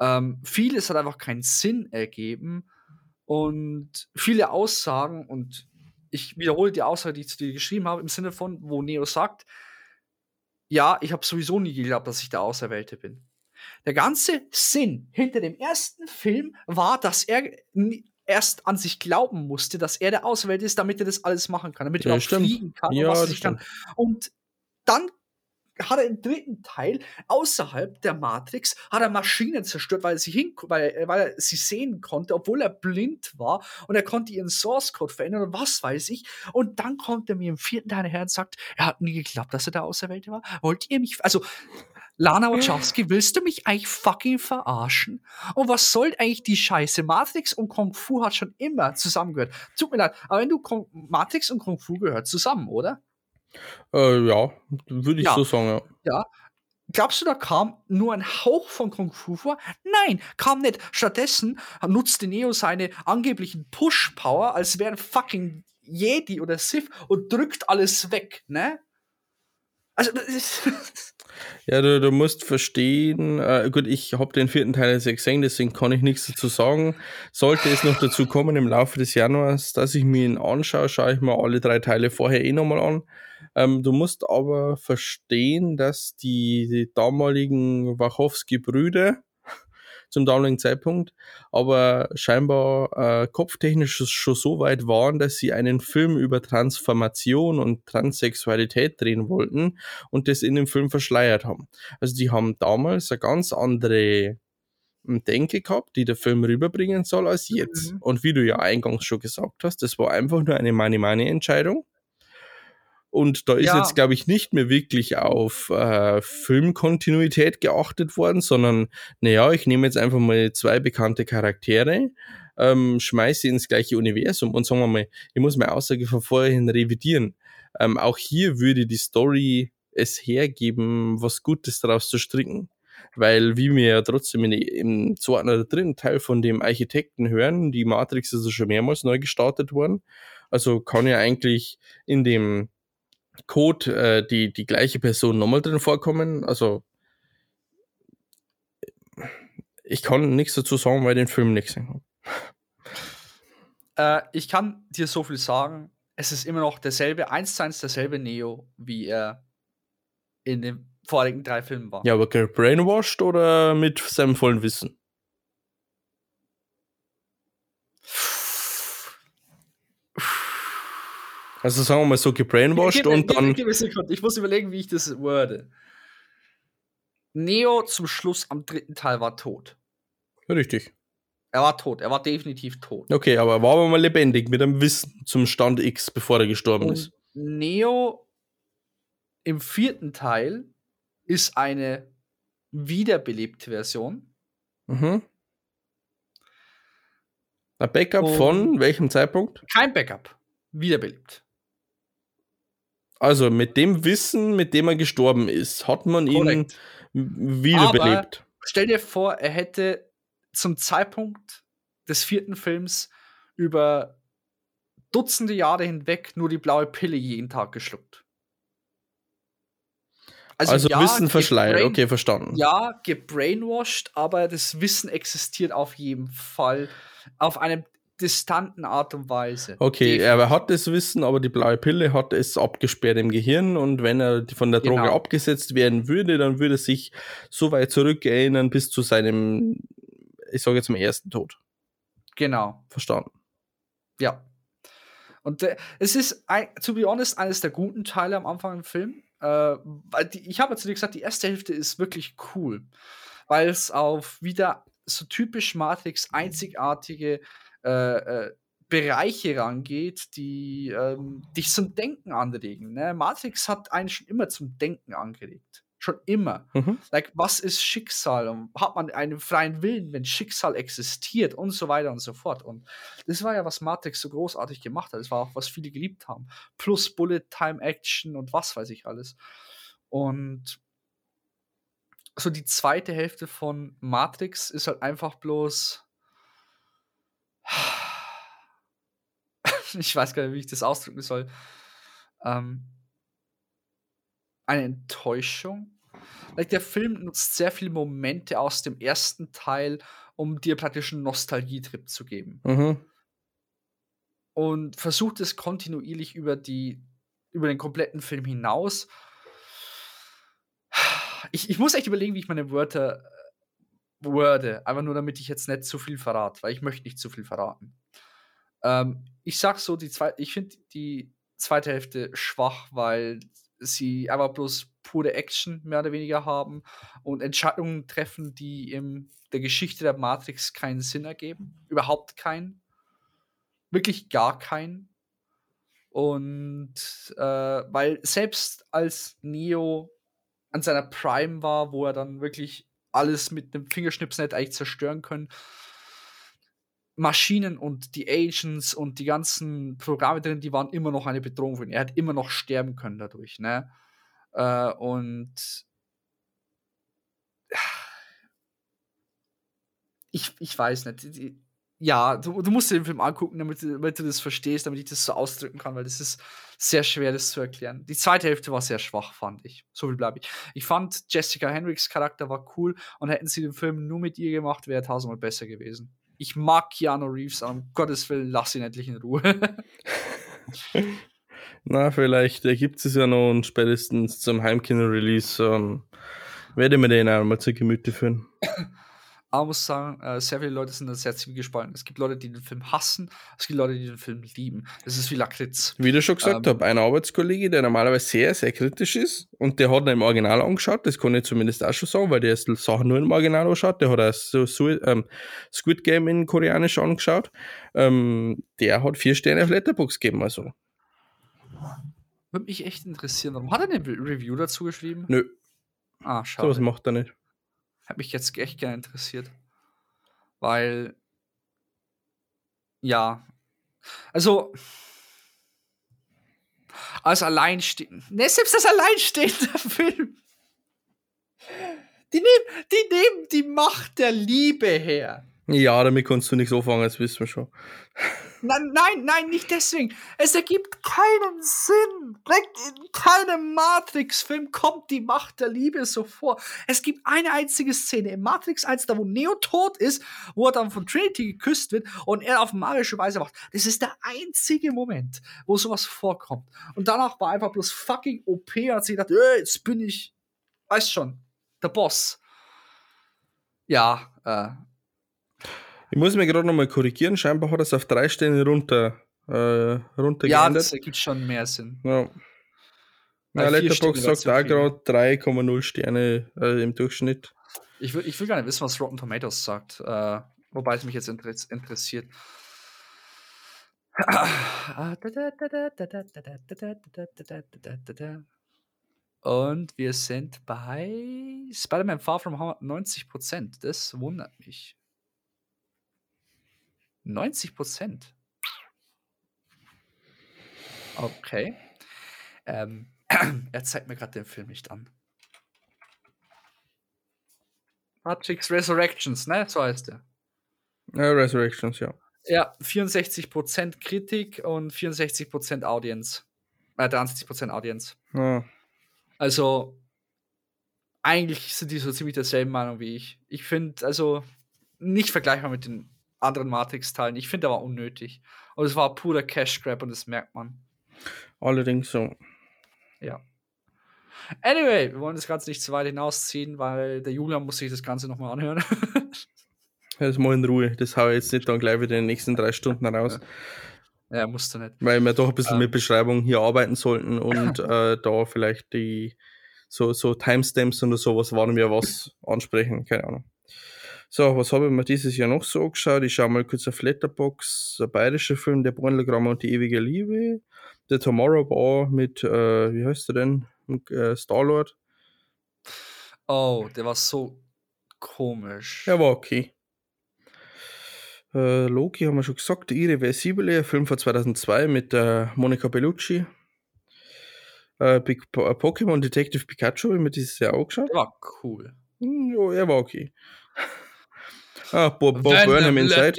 Ähm, vieles hat einfach keinen Sinn ergeben und viele Aussagen, und ich wiederhole die Aussage, die ich zu dir geschrieben habe, im Sinne von, wo Neo sagt, ja, ich habe sowieso nie geglaubt, dass ich der Auserwählte bin. Der ganze Sinn hinter dem ersten Film war, dass er erst an sich glauben musste, dass er der Auserwählte ist, damit er das alles machen kann, damit er auch fliegen kann ja, und was das kann. Und dann hat er im dritten Teil außerhalb der Matrix hat er Maschinen zerstört, weil er sie hin, weil, weil er sie sehen konnte, obwohl er blind war und er konnte ihren Source Code verändern und was weiß ich. Und dann kommt er mir im vierten Teil her und sagt, er hat nie geglaubt, dass er der Auserwählte war. Wollt ihr mich, also Lana Wachowski, willst du mich eigentlich fucking verarschen? Und was soll eigentlich die Scheiße? Matrix und Kung Fu hat schon immer zusammengehört. Tut mir leid, aber wenn du Kung Matrix und Kung Fu gehört zusammen, oder? Äh, ja, würde ich Ja. so sagen, ja. Ja. Glaubst du, da kam nur ein Hauch von Kung Fu vor? Nein, kam nicht. Stattdessen nutzte Neo seine angeblichen Push-Power, als wäre ein fucking Jedi oder Sith und drückt alles weg, ne? Also, das ist Ja, du, du musst verstehen, äh, gut, ich habe den vierten Teil jetzt gesehen, deswegen kann ich nichts dazu sagen. Sollte es noch dazu kommen im Laufe des Januars, dass ich mir ihn anschaue, schaue ich mir alle drei Teile vorher eh nochmal an. Ähm, du musst aber verstehen, dass die, die damaligen Wachowski-Brüder zum damaligen Zeitpunkt, aber scheinbar äh, kopftechnisch schon so weit waren, dass sie einen Film über Transformation und Transsexualität drehen wollten und das in dem Film verschleiert haben. Also die haben damals eine ganz andere ähm, Denke gehabt, die der Film rüberbringen soll als jetzt. Mhm. Und wie du ja eingangs schon gesagt hast, das war einfach nur eine Money-Money-Entscheidung. Und da ist Ja. jetzt, glaube ich, nicht mehr wirklich auf äh, Filmkontinuität geachtet worden, sondern, naja, ich nehme jetzt einfach mal zwei bekannte Charaktere, ähm, schmeiße sie ins gleiche Universum und sagen wir mal, ich muss meine Aussage von vorhin revidieren. Ähm, auch hier würde die Story es hergeben, was Gutes daraus zu stricken. Weil, wie wir ja trotzdem in, im zweiten oder dritten Teil von dem Architekten hören, die Matrix ist ja schon mehrmals neu gestartet worden. Also kann ja eigentlich in dem Code äh, die, die gleiche Person nochmal drin vorkommen. Also ich kann nichts dazu sagen, weil ich den Film nicht gesehen habe. Äh, ich kann dir so viel sagen. Es ist immer noch derselbe, eins zu eins derselbe Neo, wie er in den vorigen drei Filmen war. Ja, aber brainwashed oder mit seinem vollen Wissen? Also sagen wir mal so gebrainwashed Gib und gib dann. gib. Ich muss überlegen, wie ich das worde. Neo zum Schluss am dritten Teil war tot. Richtig. Er war tot. Er war definitiv tot. Okay, aber er war aber mal lebendig mit einem Wissen zum Stand X, bevor er gestorben Und ist. Neo im vierten Teil ist eine wiederbelebte Version. Mhm. Ein Backup Und- von welchem Zeitpunkt? Kein Backup. Wiederbelebt. Also mit dem Wissen, mit dem er gestorben ist, hat man ihn Korrekt. wiederbelebt. Stell dir vor, er hätte zum Zeitpunkt des vierten Films über Dutzende Jahre hinweg nur die blaue Pille jeden Tag geschluckt. Also, ja, Wissen verschleiert, okay, verstanden. Ja, gebrainwashed, aber das Wissen existiert auf jeden Fall auf einem distanten Art und Weise. Okay, Definitiv. er hat das Wissen, aber die blaue Pille hat es abgesperrt im Gehirn und wenn er von der Droge Genau. abgesetzt werden würde, dann würde er sich so weit zurückerinnern bis zu seinem, ich sage jetzt mal, ersten Tod. Genau. Verstanden. Ja. Und äh, es ist, ein, to be honest, eines der guten Teile am Anfang im Film. Äh, weil die, ich habe ja zu dir gesagt, die erste Hälfte ist wirklich cool. Weil es auf wieder so typisch Matrix einzigartige äh, äh, Bereiche rangeht, die ähm, dich zum Denken anregen. Ne? Matrix hat einen schon immer zum Denken angeregt. Schon immer. Mhm. Like, was ist Schicksal? Und hat man einen freien Willen, wenn Schicksal existiert und so weiter und so fort. Und das war ja, was Matrix so großartig gemacht hat. Das war auch, was viele geliebt haben. Plus Bullet Time Action und was weiß ich alles. Und so die zweite Hälfte von Matrix ist halt einfach bloß. Ich weiß gar nicht, wie ich das ausdrücken soll. Ähm, eine Enttäuschung. like, der Film nutzt sehr viele Momente aus dem ersten Teil, um dir praktisch einen Nostalgietrip zu geben. Mhm. Und versucht es kontinuierlich über die über den kompletten Film hinaus. Ich, ich muss echt überlegen, wie ich meine Wörter worde, einfach nur damit ich jetzt nicht zu viel verrate, weil ich möchte nicht zu viel verraten. Ähm, ich sag so, die zwei, ich finde die zweite Hälfte schwach, weil sie einfach bloß pure Action mehr oder weniger haben und Entscheidungen treffen, die in der Geschichte der Matrix keinen Sinn ergeben. Überhaupt keinen. Wirklich gar keinen. Und äh, weil selbst als Neo an seiner Prime war, wo er dann wirklich alles mit einem hätte eigentlich zerstören können, Maschinen und die Agents und die ganzen Programme drin, die waren immer noch eine Bedrohung für ihn. Er hat immer noch sterben können dadurch, ne? Äh, und ich, ich weiß nicht. Ja, du, du musst dir den Film angucken, damit, damit du das verstehst, damit ich das so ausdrücken kann, weil das ist sehr schwer, das zu erklären. Die zweite Hälfte war sehr schwach, fand ich. So viel bleibe ich. Ich fand Jessica Henricks Charakter war cool und hätten sie den Film nur mit ihr gemacht, wäre er tausendmal besser gewesen ich mag Keanu Reeves, aber um Gottes Willen, lass ihn endlich in Ruhe. Na, vielleicht ergibt es ja noch und spätestens zum Heimkino-Release ähm, werde ich mir den einmal zu Gemüte führen. Aber muss sagen, äh, sehr viele Leute sind da sehr ziemlich gespalten. Es gibt Leute, die den Film hassen, es gibt Leute, die den Film lieben. Das ist wie Lakritz. Wie du schon gesagt ähm, habe, ein Arbeitskollege, der normalerweise sehr, sehr kritisch ist und der hat ihn im Original angeschaut, das kann ich zumindest auch schon sagen, weil der Sachen nur im Original angeschaut, der hat auch so, so ähm, Squid Game in Koreanisch angeschaut. Ähm, der hat vier Sterne auf Letterbox gegeben, also. Würde mich echt interessieren. Warum hat er eine Review dazu geschrieben? Nö. Ah, schade. So was macht er nicht. Hat mich jetzt echt gerne interessiert. Weil, ja, also, als alleinstehend, ne, selbst als alleinstehender Film, die nehmen, die nehmen die Macht der Liebe her. Ja, damit kannst du nichts anfangen, das wissen wir schon. Nein, nein, nein, nicht deswegen. Es ergibt keinen Sinn. In keinem Matrix-Film kommt die Macht der Liebe so vor. Es gibt eine einzige Szene im Matrix 1, da wo Neo tot ist, wo er dann von Trinity geküsst wird und er auf magische Weise macht. Das ist der einzige Moment, wo sowas vorkommt. Und danach war einfach bloß fucking OP und hat sich gedacht, äh, jetzt bin ich, weißt schon, der Boss. Ja, äh, ich muss mir gerade nochmal korrigieren. Scheinbar hat es auf drei Stellen runter, äh, runter Ja, das ergibt schon mehr Sinn. Ja. Ja, Letterboxd sagt auch gerade 3,0 Sterne äh, im Durchschnitt. Ich will, ich will gar nicht wissen, was Rotten Tomatoes sagt, äh, wobei es mich jetzt interessiert. Und wir sind bei Spider-Man Far From Home 90%. Das wundert mich. 90 Prozent. Okay. Ähm, er zeigt mir gerade den Film nicht an. Matrix Resurrections, ne? So heißt er. Ja, Resurrections, ja. Ja, 64% Kritik und 64% Audience. Äh, 63% Audience. Ja. Also, eigentlich sind die so ziemlich derselben Meinung wie ich. Ich finde, also, nicht vergleichbar mit den anderen Matrix-Teilen. Ich finde, der war unnötig. Und es war purer Cash-Grab und das merkt man. Allerdings so. Ja. Anyway, wir wollen das Ganze nicht zu weit hinausziehen, weil der Julian muss sich das Ganze nochmal anhören. Jetzt mal in Ruhe. Das haue ich jetzt nicht dann gleich wieder in den nächsten drei Stunden raus. Ja, musst du nicht. Weil wir doch ein bisschen ähm. mit Beschreibung hier arbeiten sollten und äh, da vielleicht die so, so Timestamps oder sowas waren wir was ansprechen, keine Ahnung. So, was habe ich mir dieses Jahr noch so angeschaut? Ich schaue mal kurz auf Letterbox, der bayerische Film, der Bornelgramm und die ewige Liebe. Der Tomorrow Bar mit, äh, wie heißt der denn? Äh, Star-Lord. Oh, der war so komisch. Ja, war okay. Äh, Loki haben wir schon gesagt, Irreversible, Film von 2002 mit äh, Monica Bellucci. Äh, äh, Pokémon Detective Pikachu, haben wir dieses Jahr auch geschaut. Der war cool. Hm, ja, er war okay. Ah, Bob, Bob Burnham Inside.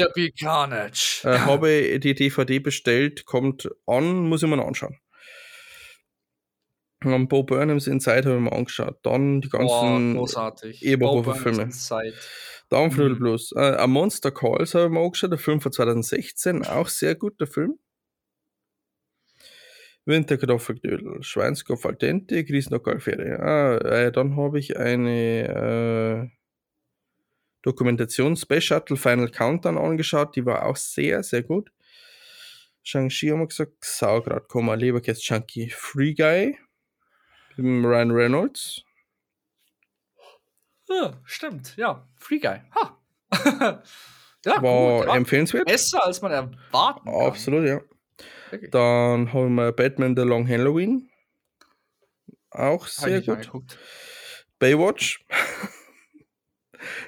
Äh, habe die DVD bestellt, kommt an, muss ich mir noch anschauen. Und Bo Burnhams Inside habe ich mir angeschaut. Dann die ganzen. Eberhofer-Filme. Bo Burnhams Inside. Down Through the Mhm. Blues. Äh, A Monster Calls habe ich mir angeschaut, der Film von 2016, auch sehr guter Film. Winterkartoffelknödel, Schweinskopf al dente, Griesnock Alfere. Ah, äh, dann habe ich eine äh, Dokumentation Space Shuttle Final Countdown angeschaut, die war auch sehr, sehr gut. Shang-Chi haben wir gesagt, Saugrad, Leberkäse Chunky, Free Guy, Ryan Reynolds. Ja, stimmt, ja. Free Guy. Ha. ja, war gut. Empfehlenswert. Besser, als man erwarten kann. Absolut, ja. Wirklich. Dann haben wir Batman The Long Halloween. Auch sehr gut. Baywatch.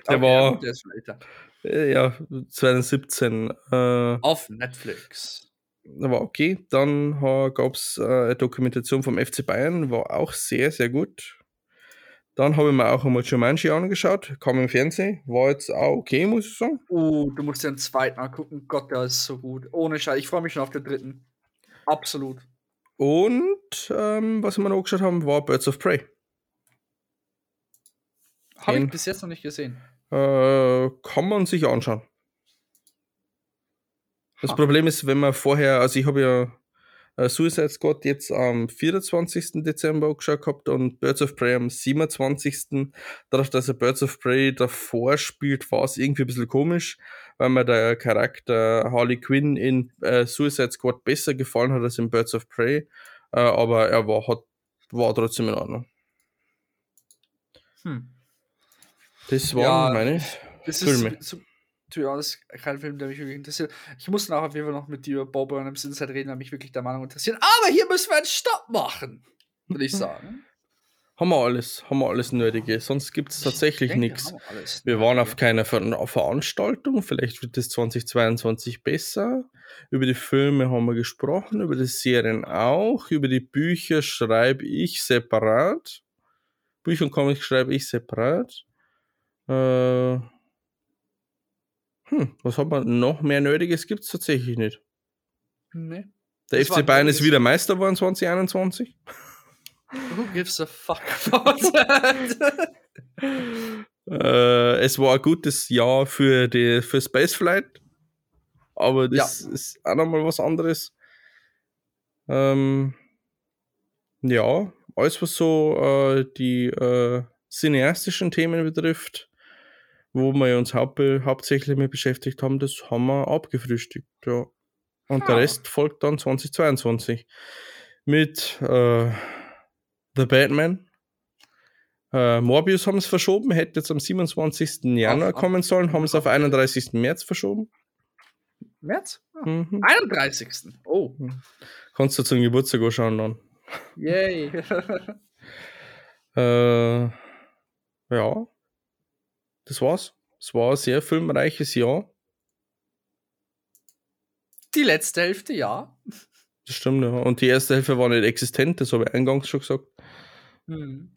Der ja, war gut, der ist schon älter. äh, ja 2017. Äh, Auf Netflix. war okay. Dann gab es äh, eine Dokumentation vom FC Bayern, war auch sehr, sehr gut. Dann habe ich mir auch einmal Jumanji angeschaut, kam im Fernsehen, war jetzt auch okay, muss ich sagen. Oh, du musst den zweiten angucken. Gott, der ist so gut. Ohne Scheiß. Ich freue mich schon auf den dritten. Absolut. Und ähm, was wir noch angeschaut haben, war Birds of Prey. Habe ich bis jetzt noch nicht gesehen. Äh, kann man sich anschauen. Das Ha. Problem ist, wenn man vorher, also ich habe ja äh, Suicide Squad jetzt am 24. Dezember angeschaut gehabt und Birds of Prey am 27. Dadurch, dass er Birds of Prey davor spielt, war es irgendwie ein bisschen komisch, weil mir der Charakter Harley Quinn in äh, Suicide Squad besser gefallen hat als in Birds of Prey. Äh, aber er war, hat, war trotzdem in Ordnung. Hm. Das Ja, waren meine Das Filme. ist, to be honest, kein Film, der mich wirklich interessiert. Ich muss nachher auf jeden Fall noch mit dir über Bob Burnhams Inside reden, der mich wirklich der Meinung interessiert. Aber hier müssen wir einen Stopp machen, würde ich sagen. Haben wir alles, haben wir alles Nötige. Sonst gibt es tatsächlich nichts. Wir waren auf keiner Ver Veranstaltung, vielleicht wird es 2022 besser. Über die Filme haben wir gesprochen, über die Serien auch, über die Bücher schreibe ich separat. Bücher und Comics schreibe ich separat. Äh, hm, was haben wir noch mehr Nötiges? Gibt es tatsächlich nicht. Nee. Der Das FC Bayern ist wieder Meister geworden 2021. Who gives a fuck about that? Äh, es war ein gutes Jahr für, die, für Spaceflight, aber das ist auch nochmal was anderes. Ähm, ja, alles was so äh, die äh, cineastischen Themen betrifft, wo wir uns haupt hauptsächlich mit beschäftigt haben, das haben wir abgefrühstückt. Ja. Und der Ja. Rest folgt dann 2022 mit äh, The Batman. Äh, Morbius haben es verschoben, hätte jetzt am 27. Januar Auf- kommen sollen, haben es auf 31. März verschoben. März? Ah, Mhm. 31. Oh. Kannst du zum Geburtstag anschauen dann. Yay. Äh, ja, das war's. Es war ein sehr filmreiches Jahr. Die letzte Hälfte, ja. Das stimmt, ja. Und die erste Hälfte war nicht existent, das habe ich eingangs schon gesagt. Hm.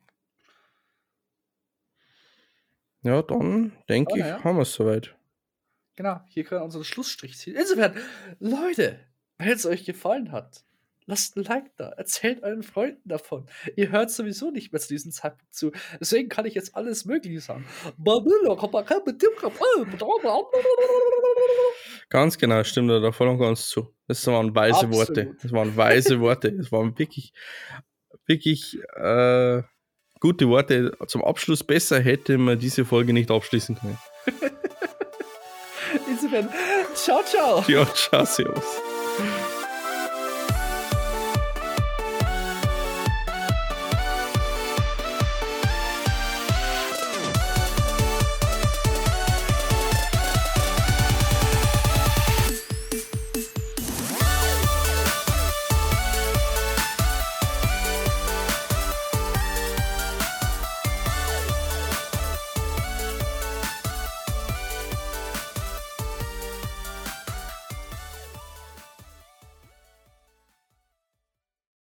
Ja, dann denke Oh, ich, ja. haben wir es soweit. Genau, hier können wir unseren Schlussstrich ziehen. Insofern, Leute, wenn es euch gefallen hat, lasst ein Like da, erzählt euren Freunden davon. Ihr hört sowieso nicht mehr zu diesem Zeitpunkt zu. Deswegen kann ich jetzt alles Mögliche sagen. Ganz genau, stimmt da voll und ganz zu. Das waren weise Absolut. Worte. Das waren weise Worte. Das waren wirklich, wirklich äh, gute Worte. Zum Abschluss besser hätte man diese Folge nicht abschließen können. Insofern, ciao, ciao. Ja, ciao, servus.